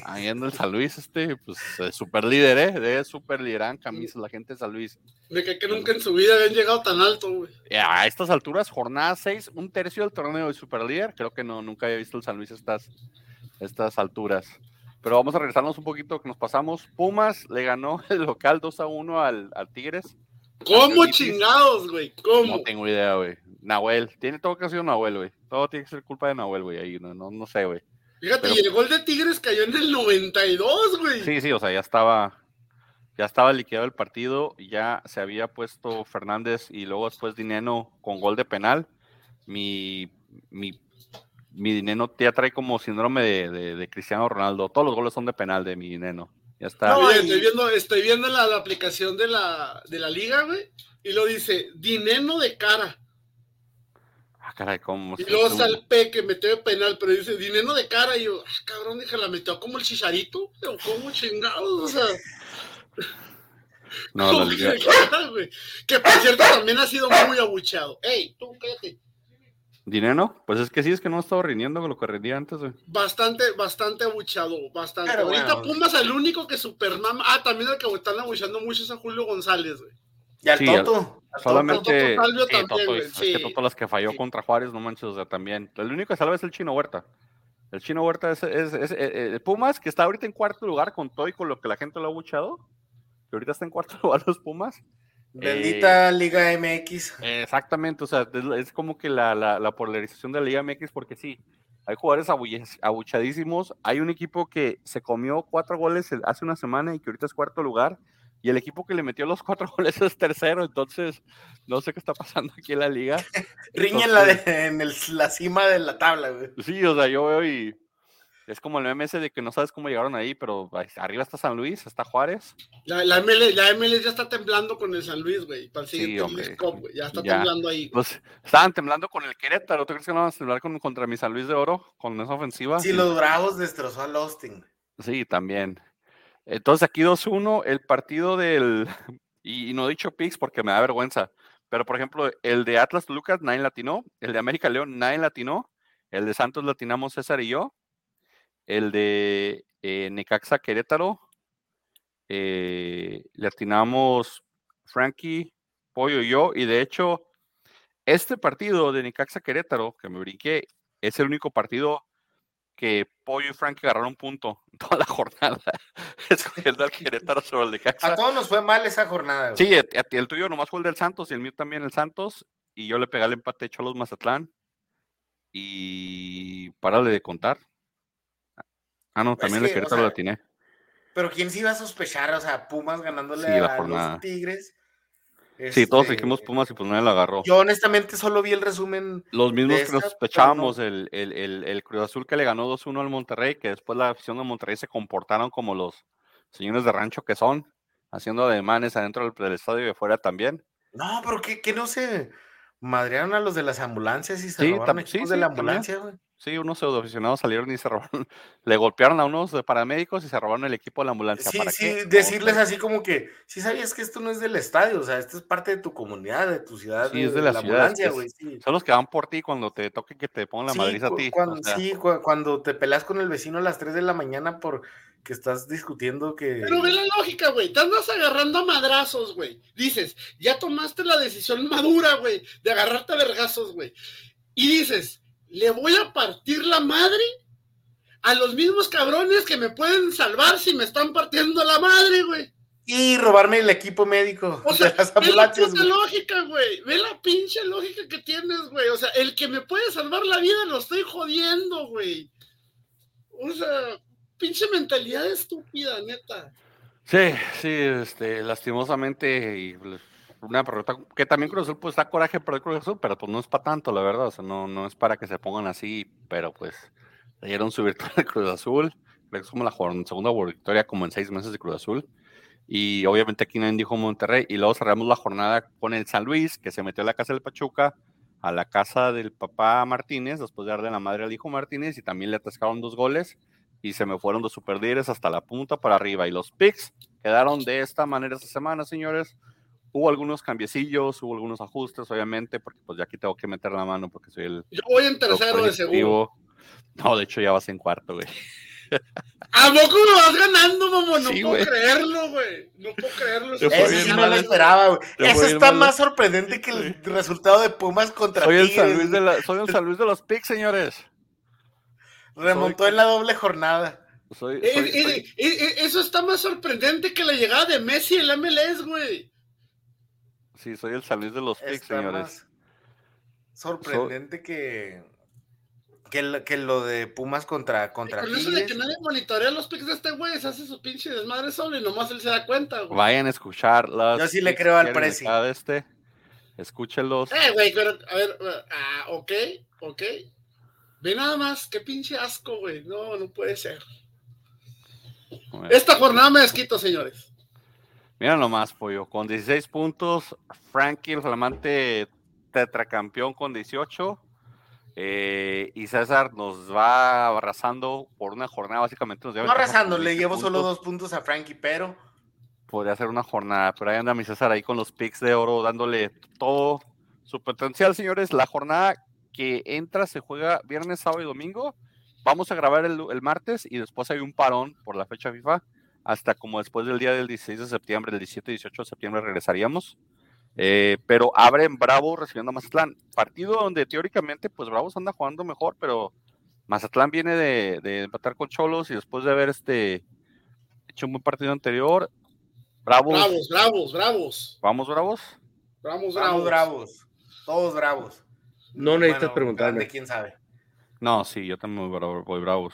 Ahí en el San Luis, este, pues, super líder, ¿eh? De super lideran camisas la gente de San Luis.
De que, que, nunca en su vida habían llegado tan alto, güey.
A estas alturas, jornada 6, un tercio del torneo de super líder. Creo que no, nunca había visto el San Luis estas, estas alturas. Pero vamos a regresarnos un poquito, que nos pasamos. Pumas le ganó el local 2 a 1 al, al Tigres.
¿Cómo chingados, güey? ¿Cómo?
No tengo idea, güey. Nahuel, tiene todo que ser Nahuel, güey. Todo tiene que ser culpa de Nahuel, güey. Ahí no, no, no sé, güey.
Fíjate, y el gol de Tigres cayó en el 92, güey.
Sí, sí, o sea, ya estaba, ya estaba liquidado el partido, ya se había puesto Fernández y luego después Dineno con gol de penal. Mi, mi, mi Dineno ya trae como síndrome de, de, Cristiano Ronaldo. Todos los goles son de penal de mi Dineno. Ya está.
No, estoy viendo, estoy viendo la, la aplicación de la, de la liga, güey, y lo dice, Dineno de cara.
Ah, caray, ¿cómo?
Y luego P que metió penal, pero dice dinero de cara. Y yo, ah, cabrón, dije, la metió como el chicharito. Pero, ¿cómo chingados? O sea.
No, la liga.
Que por cierto también ha sido muy abucheado. Ey, tú cállate.
¿Dinero? Pues es que sí, es que no estaba rindiendo con lo que rendía antes, güey.
Bastante, bastante abuchado, bastante. Ahorita Pumas el único que Superman. Ah, también el que están abuchando mucho es a Julio González, güey.
Y al Toto.
solamente. Toto, también, es, que Toto las que falló contra Juárez, no manches, o sea, también. El único que salva es el Chino Huerta. El Chino Huerta es, es, es, eh, el Pumas, que está ahorita en cuarto lugar con todo y con lo que la gente lo ha buchado. Que ahorita está en cuarto lugar los Pumas.
Bendita eh, Liga MX.
Exactamente, o sea, es, como que la, la, la, polarización de la Liga MX, porque sí, hay jugadores abuchadísimos. Hay un equipo que se comió cuatro goles hace una semana y que ahorita es cuarto lugar y el equipo que le metió los cuatro goles es tercero, entonces no sé qué está pasando aquí en la liga.
Riñen la en la cima de la tabla, güey.
Sí, o sea, yo veo y es como el MMS de que no sabes cómo llegaron ahí, pero arriba está San Luis, está Juárez.
La, la, MLS, ya está temblando con el San Luis, güey, para el siguiente sí, Cup, Ya está temblando ahí.
Pues, estaban temblando con el Querétaro. ¿Tú crees que no van a temblar con, contra mi San Luis de Oro con esa ofensiva?
Sí, los Bravos destrozó al Austin.
Sí, también. Entonces aquí 2-1, el partido del, y, no he dicho picks porque me da vergüenza, pero por ejemplo, el de Atlas Lucas, nadie latinó, el de América León, nadie latinó, el de Santos latinamos César y yo, el de eh, Necaxa Querétaro, eh, latinamos Frankie, Pollo y yo, y de hecho, este partido de Necaxa Querétaro, que me brinqué, es el único partido que Pollo y Frank agarraron un punto en toda la jornada, escogiendo al Querétaro sobre el de Caxa.
A todos nos fue mal esa jornada. güey.
Sí, ti el tuyo nomás fue el del Santos y el mío también el Santos. Y yo le pegué el empate hecho a los Mazatlán. Y párale de contar. Ah, no,
Es
también el
que, o
Querétaro
sea,
lo atiné.
Pero quién se iba a sospechar, o sea, Pumas ganándole
Sí,
a los Tigres.
Sí, todos
Este,
dijimos Pumas y pues nadie lo agarró.
Yo honestamente solo vi el resumen.
Los mismos que nos sospechábamos, el, el, el, el Cruz Azul que le ganó 2-1 al Monterrey, que después la afición de Monterrey se comportaron como los señores de rancho que son, haciendo ademanes adentro del, del estadio y de fuera también.
No, pero que, que no se madrearon a los de las ambulancias y se
Sí,
robaron
sí,
de la ambulancia, güey.
Sí, unos pseudoaficionados salieron y se robaron, le golpearon a unos de paramédicos y se robaron el equipo de la ambulancia.
Sí,
¿Para
sí,
qué?
Decirles así como que, sí sabías que esto no es del estadio, o sea, esto es parte de tu comunidad, de tu ciudad,
Sí, es de la ciudad,
ambulancia, güey, sí.
Son los que van por ti cuando te toque que te pongan la
Sí,
madriz a ti. o
cuan-
sea,
sí, cu- cuando te peleas con el vecino a las 3 de la mañana por que estás discutiendo que...
Pero ve la lógica, güey. Te andas agarrando a madrazos, güey. Dices, ya tomaste la decisión madura, güey, de agarrarte a vergazos, güey. Y dices, le voy a partir la madre a los mismos cabrones que me pueden salvar si me están partiendo la madre, güey.
Y robarme el equipo médico
O sea,
de las
ve la puta
güey.
lógica, güey. Ve la pinche lógica que tienes, güey. O sea, el que me puede salvar la vida lo estoy jodiendo, güey. O sea, pinche mentalidad estúpida, neta.
Sí, sí, este, lastimosamente, y pues, una pregunta que también Cruz Azul pues da coraje por el Cruz Azul, pero pues no es para tanto, la verdad, o sea, no, no es para que se pongan así, pero pues le dieron su virtud al Cruz Azul, creo que es como la segunda victoria como en seis meses de Cruz Azul, y obviamente aquí nadie dijo Monterrey, y luego cerramos la jornada con el San Luis, que se metió a la casa del Pachuca, a la casa del papá Martínez, después de darle la madre al hijo Martínez, y también le atascaron dos goles, y se me fueron los super líderes hasta la punta para arriba. Y los picks quedaron de esta manera esta semana, señores. Hubo algunos cambiecillos, hubo algunos ajustes, obviamente, porque pues ya aquí tengo que meter la mano porque soy el
Yo voy en tercero de seguro.
No, de hecho ya vas en cuarto, güey.
¿A poco me vas ganando, mamón? No
Sí,
puedo creerlo, güey. No puedo creerlo.
Eso sí no lo esperaba, güey. Eso está
mal
más sorprendente que el resultado de Pumas contra
Soy el, San
Tigres.
Luis de la- soy el San Luis de los picks, señores.
Remontó
soy-
en la doble jornada.
Soy,
Eh,
soy-
eh,
soy-
eh, eh, eso está más sorprendente que la llegada de Messi al MLS, güey.
Sí, soy el San Luis de los picks, señores.
sorprendente que, que, lo, que lo de Pumas contra, contra
Con eso de que nadie monitorea los picks de este güey, se hace su pinche desmadre solo y nomás él se da cuenta, güey.
Vayan a escuchar las.
Yo sí le creo al
cada este. Escúchenlos.
Eh, güey, pero, a ver, ah, ok, ok. Ve nada más, qué pinche asco, güey. No, no puede ser. Esta jornada me desquito, señores.
Mira nomás, pollo. Con 16 puntos, Frankie, el flamante tetracampeón con 18. eh, y César nos va arrasando por una jornada, básicamente. Nos
No arrasando, le
20
llevo solo dos puntos a Frankie, pero
Podría ser una jornada, pero ahí anda mi César ahí con los picks de oro, dándole todo su potencial, señores. La jornada que entra se juega viernes, sábado y domingo. Vamos a grabar el, el martes y después hay un parón por la fecha FIFA hasta como después del día del 16 de septiembre, el 17 y 18 de septiembre regresaríamos. Eh, pero abren Bravo recibiendo a Mazatlán. Partido donde teóricamente, pues Bravos anda jugando mejor, pero Mazatlán viene de, de empatar con Cholos y después de haber este hecho un buen partido anterior, Bravos,
Bravos, bravos, bravos.
vamos Bravos.
Bravos,
bravos,
bravos.
bravos. Todos bravos.
No necesitas
Bueno,
preguntarme.
grande, quién sabe.
No, sí, yo también voy, bravo- voy Bravos.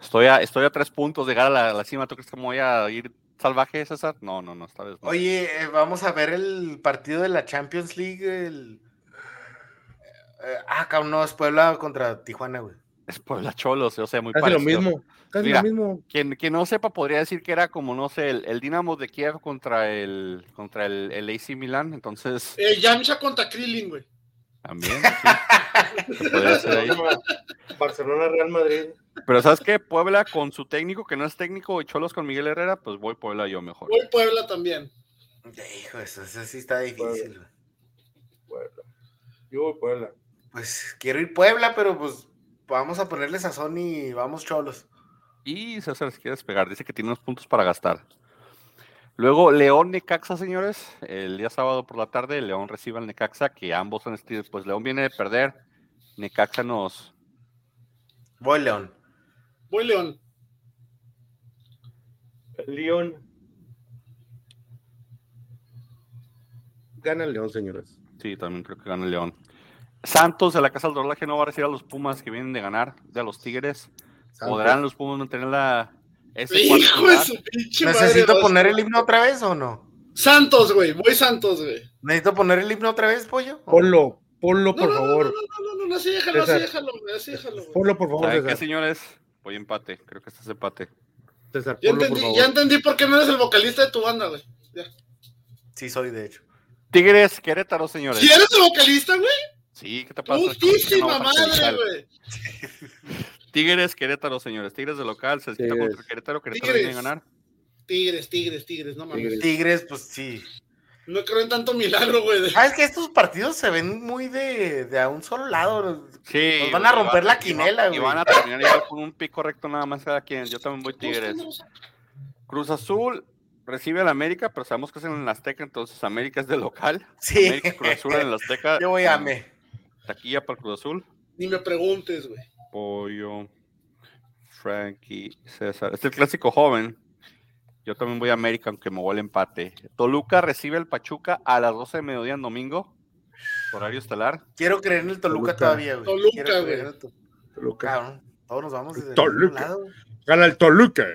Estoy a, estoy a tres puntos de llegar a la, a la cima. ¿Tú crees que me voy a ir salvaje, César? No, no, no, esta vez no.
Oye, eh, vamos a ver el partido de la Champions League. El... eh, ah, cabrón, no, es Puebla contra Tijuana, güey.
Es Puebla Cholos, o sea, muy
Casi lo mismo. Casi
Mira.
lo mismo.
Quien, quien no sepa podría decir que era como, no sé, el, el Dinamo de Kiev contra el contra el, el AC Milan, entonces
Eh, Yamcha contra Krillin, güey.
también. sí, se podría hacer ahí.
Barcelona, Real Madrid.
Pero ¿sabes qué? Puebla con su técnico, que no es técnico, y Cholos con Miguel Herrera, pues voy Puebla yo mejor.
Voy Puebla también.
Hijo, eso, eso sí está difícil.
Puebla. Yo voy Puebla.
Pues quiero ir Puebla, pero pues vamos a ponerle sazón y vamos cholos.
Y César se quiere despegar, dice que tiene unos puntos para gastar. Luego, León Necaxa, señores. El día sábado por la tarde, León recibe al Necaxa, que ambos son estilos. Pues León viene de perder. Necaxa nos,
Voy León.
Voy León.
León. Gana el León, señores.
Sí, también creo que gana el León. Santos de la Casa del Dorlaje no va a recibir a los Pumas que vienen de ganar de a los Tigres. ¿Podrán los Pumas mantener la ese
Hijo de su pinche madre,
¿Necesito poner el himno otra vez o no?
Santos, güey. Voy Santos, güey.
¿Necesito poner el himno otra vez, pollo?
Ponlo, ponlo,
No,
por
no, no,
favor.
No, no, no, no, no, así déjalo, así déjalo, güey. Así déjalo, güey.
Ponlo, por favor,
¿Saben qué, señores? Voy empate. Creo que este es empate.
César,
Ya
ponlo, por
entendí,
favor.
ya entendí por qué no eres el vocalista de tu banda, güey. Ya.
Sí, soy, de hecho.
Tigres, Querétaro, señores.
¿Si eres el vocalista, güey?
Sí, ¿qué te pasa?
Putísima
No,
madre, güey.
Tigres, Querétaro, señores. Tigres de local, se quita
Tigres.
contra Querétaro. Querétaro
Tigres.
viene a ganar.
Tigres, tigres, tigres, no mames.
Tigres.
Tigres, pues sí.
No creo en tanto milagro, güey. de-
¿Sabes que estos partidos se ven muy de, de a un solo lado?
Sí.
Nos van a romper
y
la quinela,
y
güey.
van a terminar igual con un pico recto nada más cada quien. Yo también voy Tigres. Cruz Azul recibe al América, pero sabemos que es en el Azteca, entonces América es de local.
Sí.
América Cruz Azul en el Azteca.
Yo voy a me.
Taquilla para el Cruz Azul.
Ni me preguntes, güey.
Pollo, Frankie, César. Es el clásico joven. Yo también voy a América, aunque me vuelve empate. Toluca recibe el Pachuca a las 12 de mediodía en domingo. Horario estelar.
Quiero creer en el Toluca,
Toluca.
todavía, güey.
Toluca, güey.
el Toluca. Cabrón, todos nos vamos desde
Toluca.
lado.
Gana el Toluca.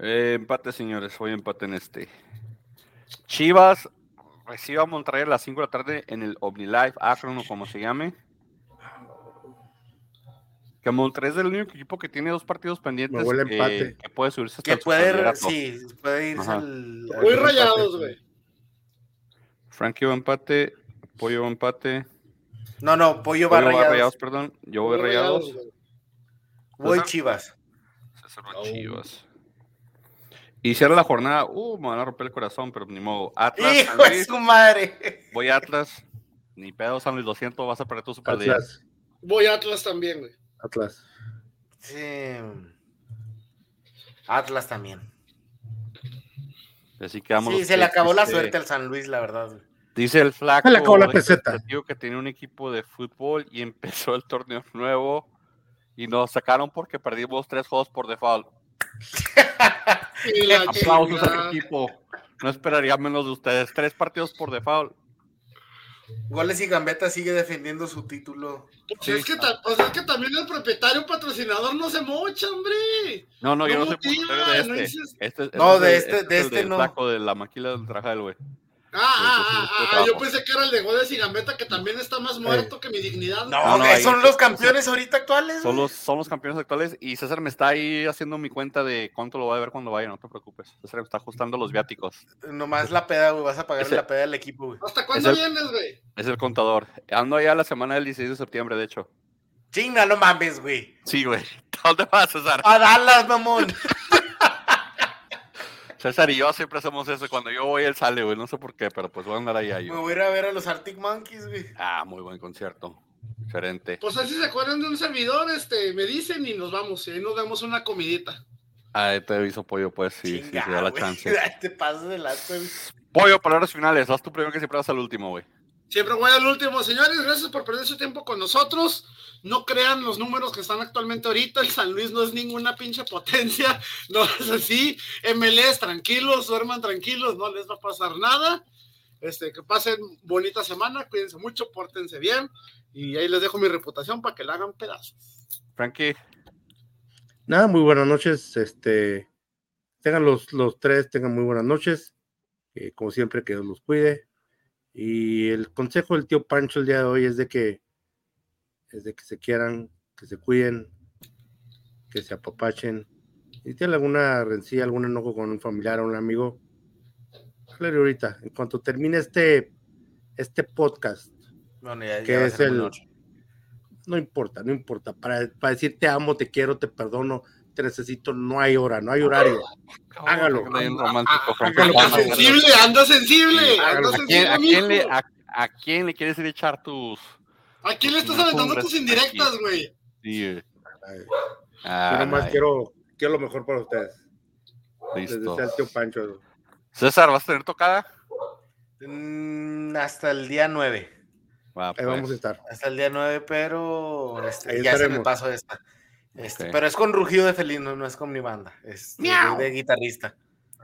Eh, empate, señores. Voy empate en este. Chivas recibe a Monterrey a las 5 de la tarde en el OmniLife, Akron o como se llame. Que Monterrey es el único equipo que tiene dos partidos pendientes.
huele
que-
empate.
Que, puede subirse hasta
Que
el
puede, sí, puede irse
Ajá.
al...
Voy
al-
rayados, güey.
Frankie va empate. Pollo va empate.
No, no, Pollo va
Pollo va
rayados.
rayados, perdón. Yo voy rayados.
Voy. Chivas.
César va
Oh.
Chivas. Y cierra la jornada. Uh, me van a romper el corazón, pero ni modo. Atlas.
¡Hijo de su madre!
Voy Atlas. Ni pedo, San Luis, lo siento, vas a perder tu super día.
Atlas.
Voy Atlas también, güey.
Atlas.
Sí. Atlas también.
Así quedamos.
Sí,
los
se le
tres,
acabó la
este,
suerte al San Luis, la verdad.
Dice el flaco.
Se le acabó la peseta.
Que tenía un equipo de fútbol y empezó el torneo nuevo y nos sacaron porque perdimos tres juegos por default. Aplausos
chingada.
al equipo. No esperaría menos de ustedes. Tres partidos por default.
Goles y Gambetta sigue defendiendo su título.
Es, que ta- pues es que también el propietario patrocinador no se mocha, hombre.
No, no, yo no soy
motiva,
propietario de
no
este.
dices-
Este-
No,
es
de este-
es
de este no.
de la maquila del Trajal, güey.
Ah, ah,
sí, sí,
ah, ah, yo pensé que era el de Goles y Gambetta, que también está más muerto que mi dignidad.
No,
No, no, ahí-
son los campeones ahorita actuales.
Son
güey.
los, son los campeones actuales y César me está ahí haciendo mi cuenta de cuánto lo va a ver cuando vaya, no te preocupes. César me está ajustando los viáticos.
Nomás la peda, güey. Vas a pagar la peda del equipo, güey.
¿Hasta cuándo
el-
vienes, güey?
Es el contador. Ando allá la semana del 16 de septiembre, de hecho.
Chinga, no mames, güey.
Sí, güey. ¿Dónde vas, César?
A Dallas, mamón.
César y yo siempre hacemos eso. Cuando yo voy, él sale, güey. No sé por qué, pero pues voy a andar allá
Me
yo.
voy a ir a ver a los Arctic Monkeys, güey.
Ah, muy buen concierto. Diferente.
Pues así se acuerdan de un servidor, este, me dicen y nos vamos, y ahí nos damos una comidita.
Ah, te aviso, pollo, pues sí, sí,
Chinga,
se da la chance.
Te pasas de güey.
Pollo, palabras finales. Vas tú primero que siempre vas al último, güey.
Siempre voy al último, señores, gracias por perder su tiempo con nosotros. No crean los números que están actualmente ahorita, el San Luis no es ninguna pinche potencia, no es así. MLS, tranquilos, duerman tranquilos, no les va a pasar nada. Este, que pasen bonita semana, cuídense mucho, pórtense bien. Y ahí les dejo mi reputación para que la hagan pedazos.
Frankie,
Nada, muy buenas noches. Este, tengan los, los tres, tengan muy buenas noches. Eh, como siempre, que Dios los cuide. Y el consejo del tío Pancho el día de hoy es de que, es de que se quieran, que se cuiden, que se apapachen. Si tienen alguna rencilla, algún enojo con un familiar o un amigo, háblale ahorita. En cuanto termine este, este podcast,
Bueno, ya,
que
ya
es el, no importa, no importa. Para, para decir te amo, te quiero, te perdono, te necesito, no hay hora, no hay horario. Hágalo.
Anda.
Sensible, anda sensible.
¿A
sensible.
quién, a, quién le, a, a quién le quieres ir a echar tus...
¿A quién le estás aventando tus indirectas, güey?
Sí, Ah,
yo nomás quiero, quiero lo mejor para ustedes. Les
listo.
el tío Pancho.
César, ¿vas a tener tocada?
Mm, hasta el día 9.
Va,
Ahí
pues.
vamos a estar.
Hasta el día 9, pero este,
Ahí
ya se me pasó esta. Este. Pero es con rugido de felino, no es con mi banda. Es de, de guitarrista.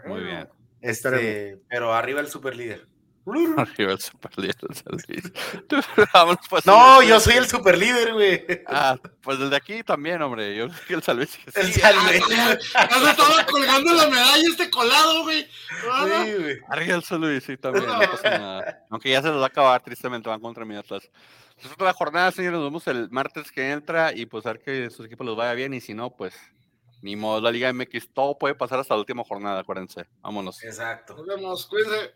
Muy bien.
Este, pero arriba el super líder.
Arriba el super líder pues,
No, yo soy el super líder, güey.
Ah, pues desde aquí también, hombre. Yo soy el Salvesi.
El
Sí,
Salve.
Ya se estaba colgando la medalla este colado, güey. Ah,
Sí, güey.
Arriba el Luis, sí, también. No pasa nada. Aunque ya se los va a acabar, tristemente, van contra mi Atlas. Pues es otra jornada, señores. Nos vemos el martes que entra y pues a ver que sus equipos los vaya bien. Y si no, pues ni modo. La Liga MX, todo puede pasar hasta la última jornada, acuérdense. Vámonos.
Exacto.
Nos vemos, cuídense.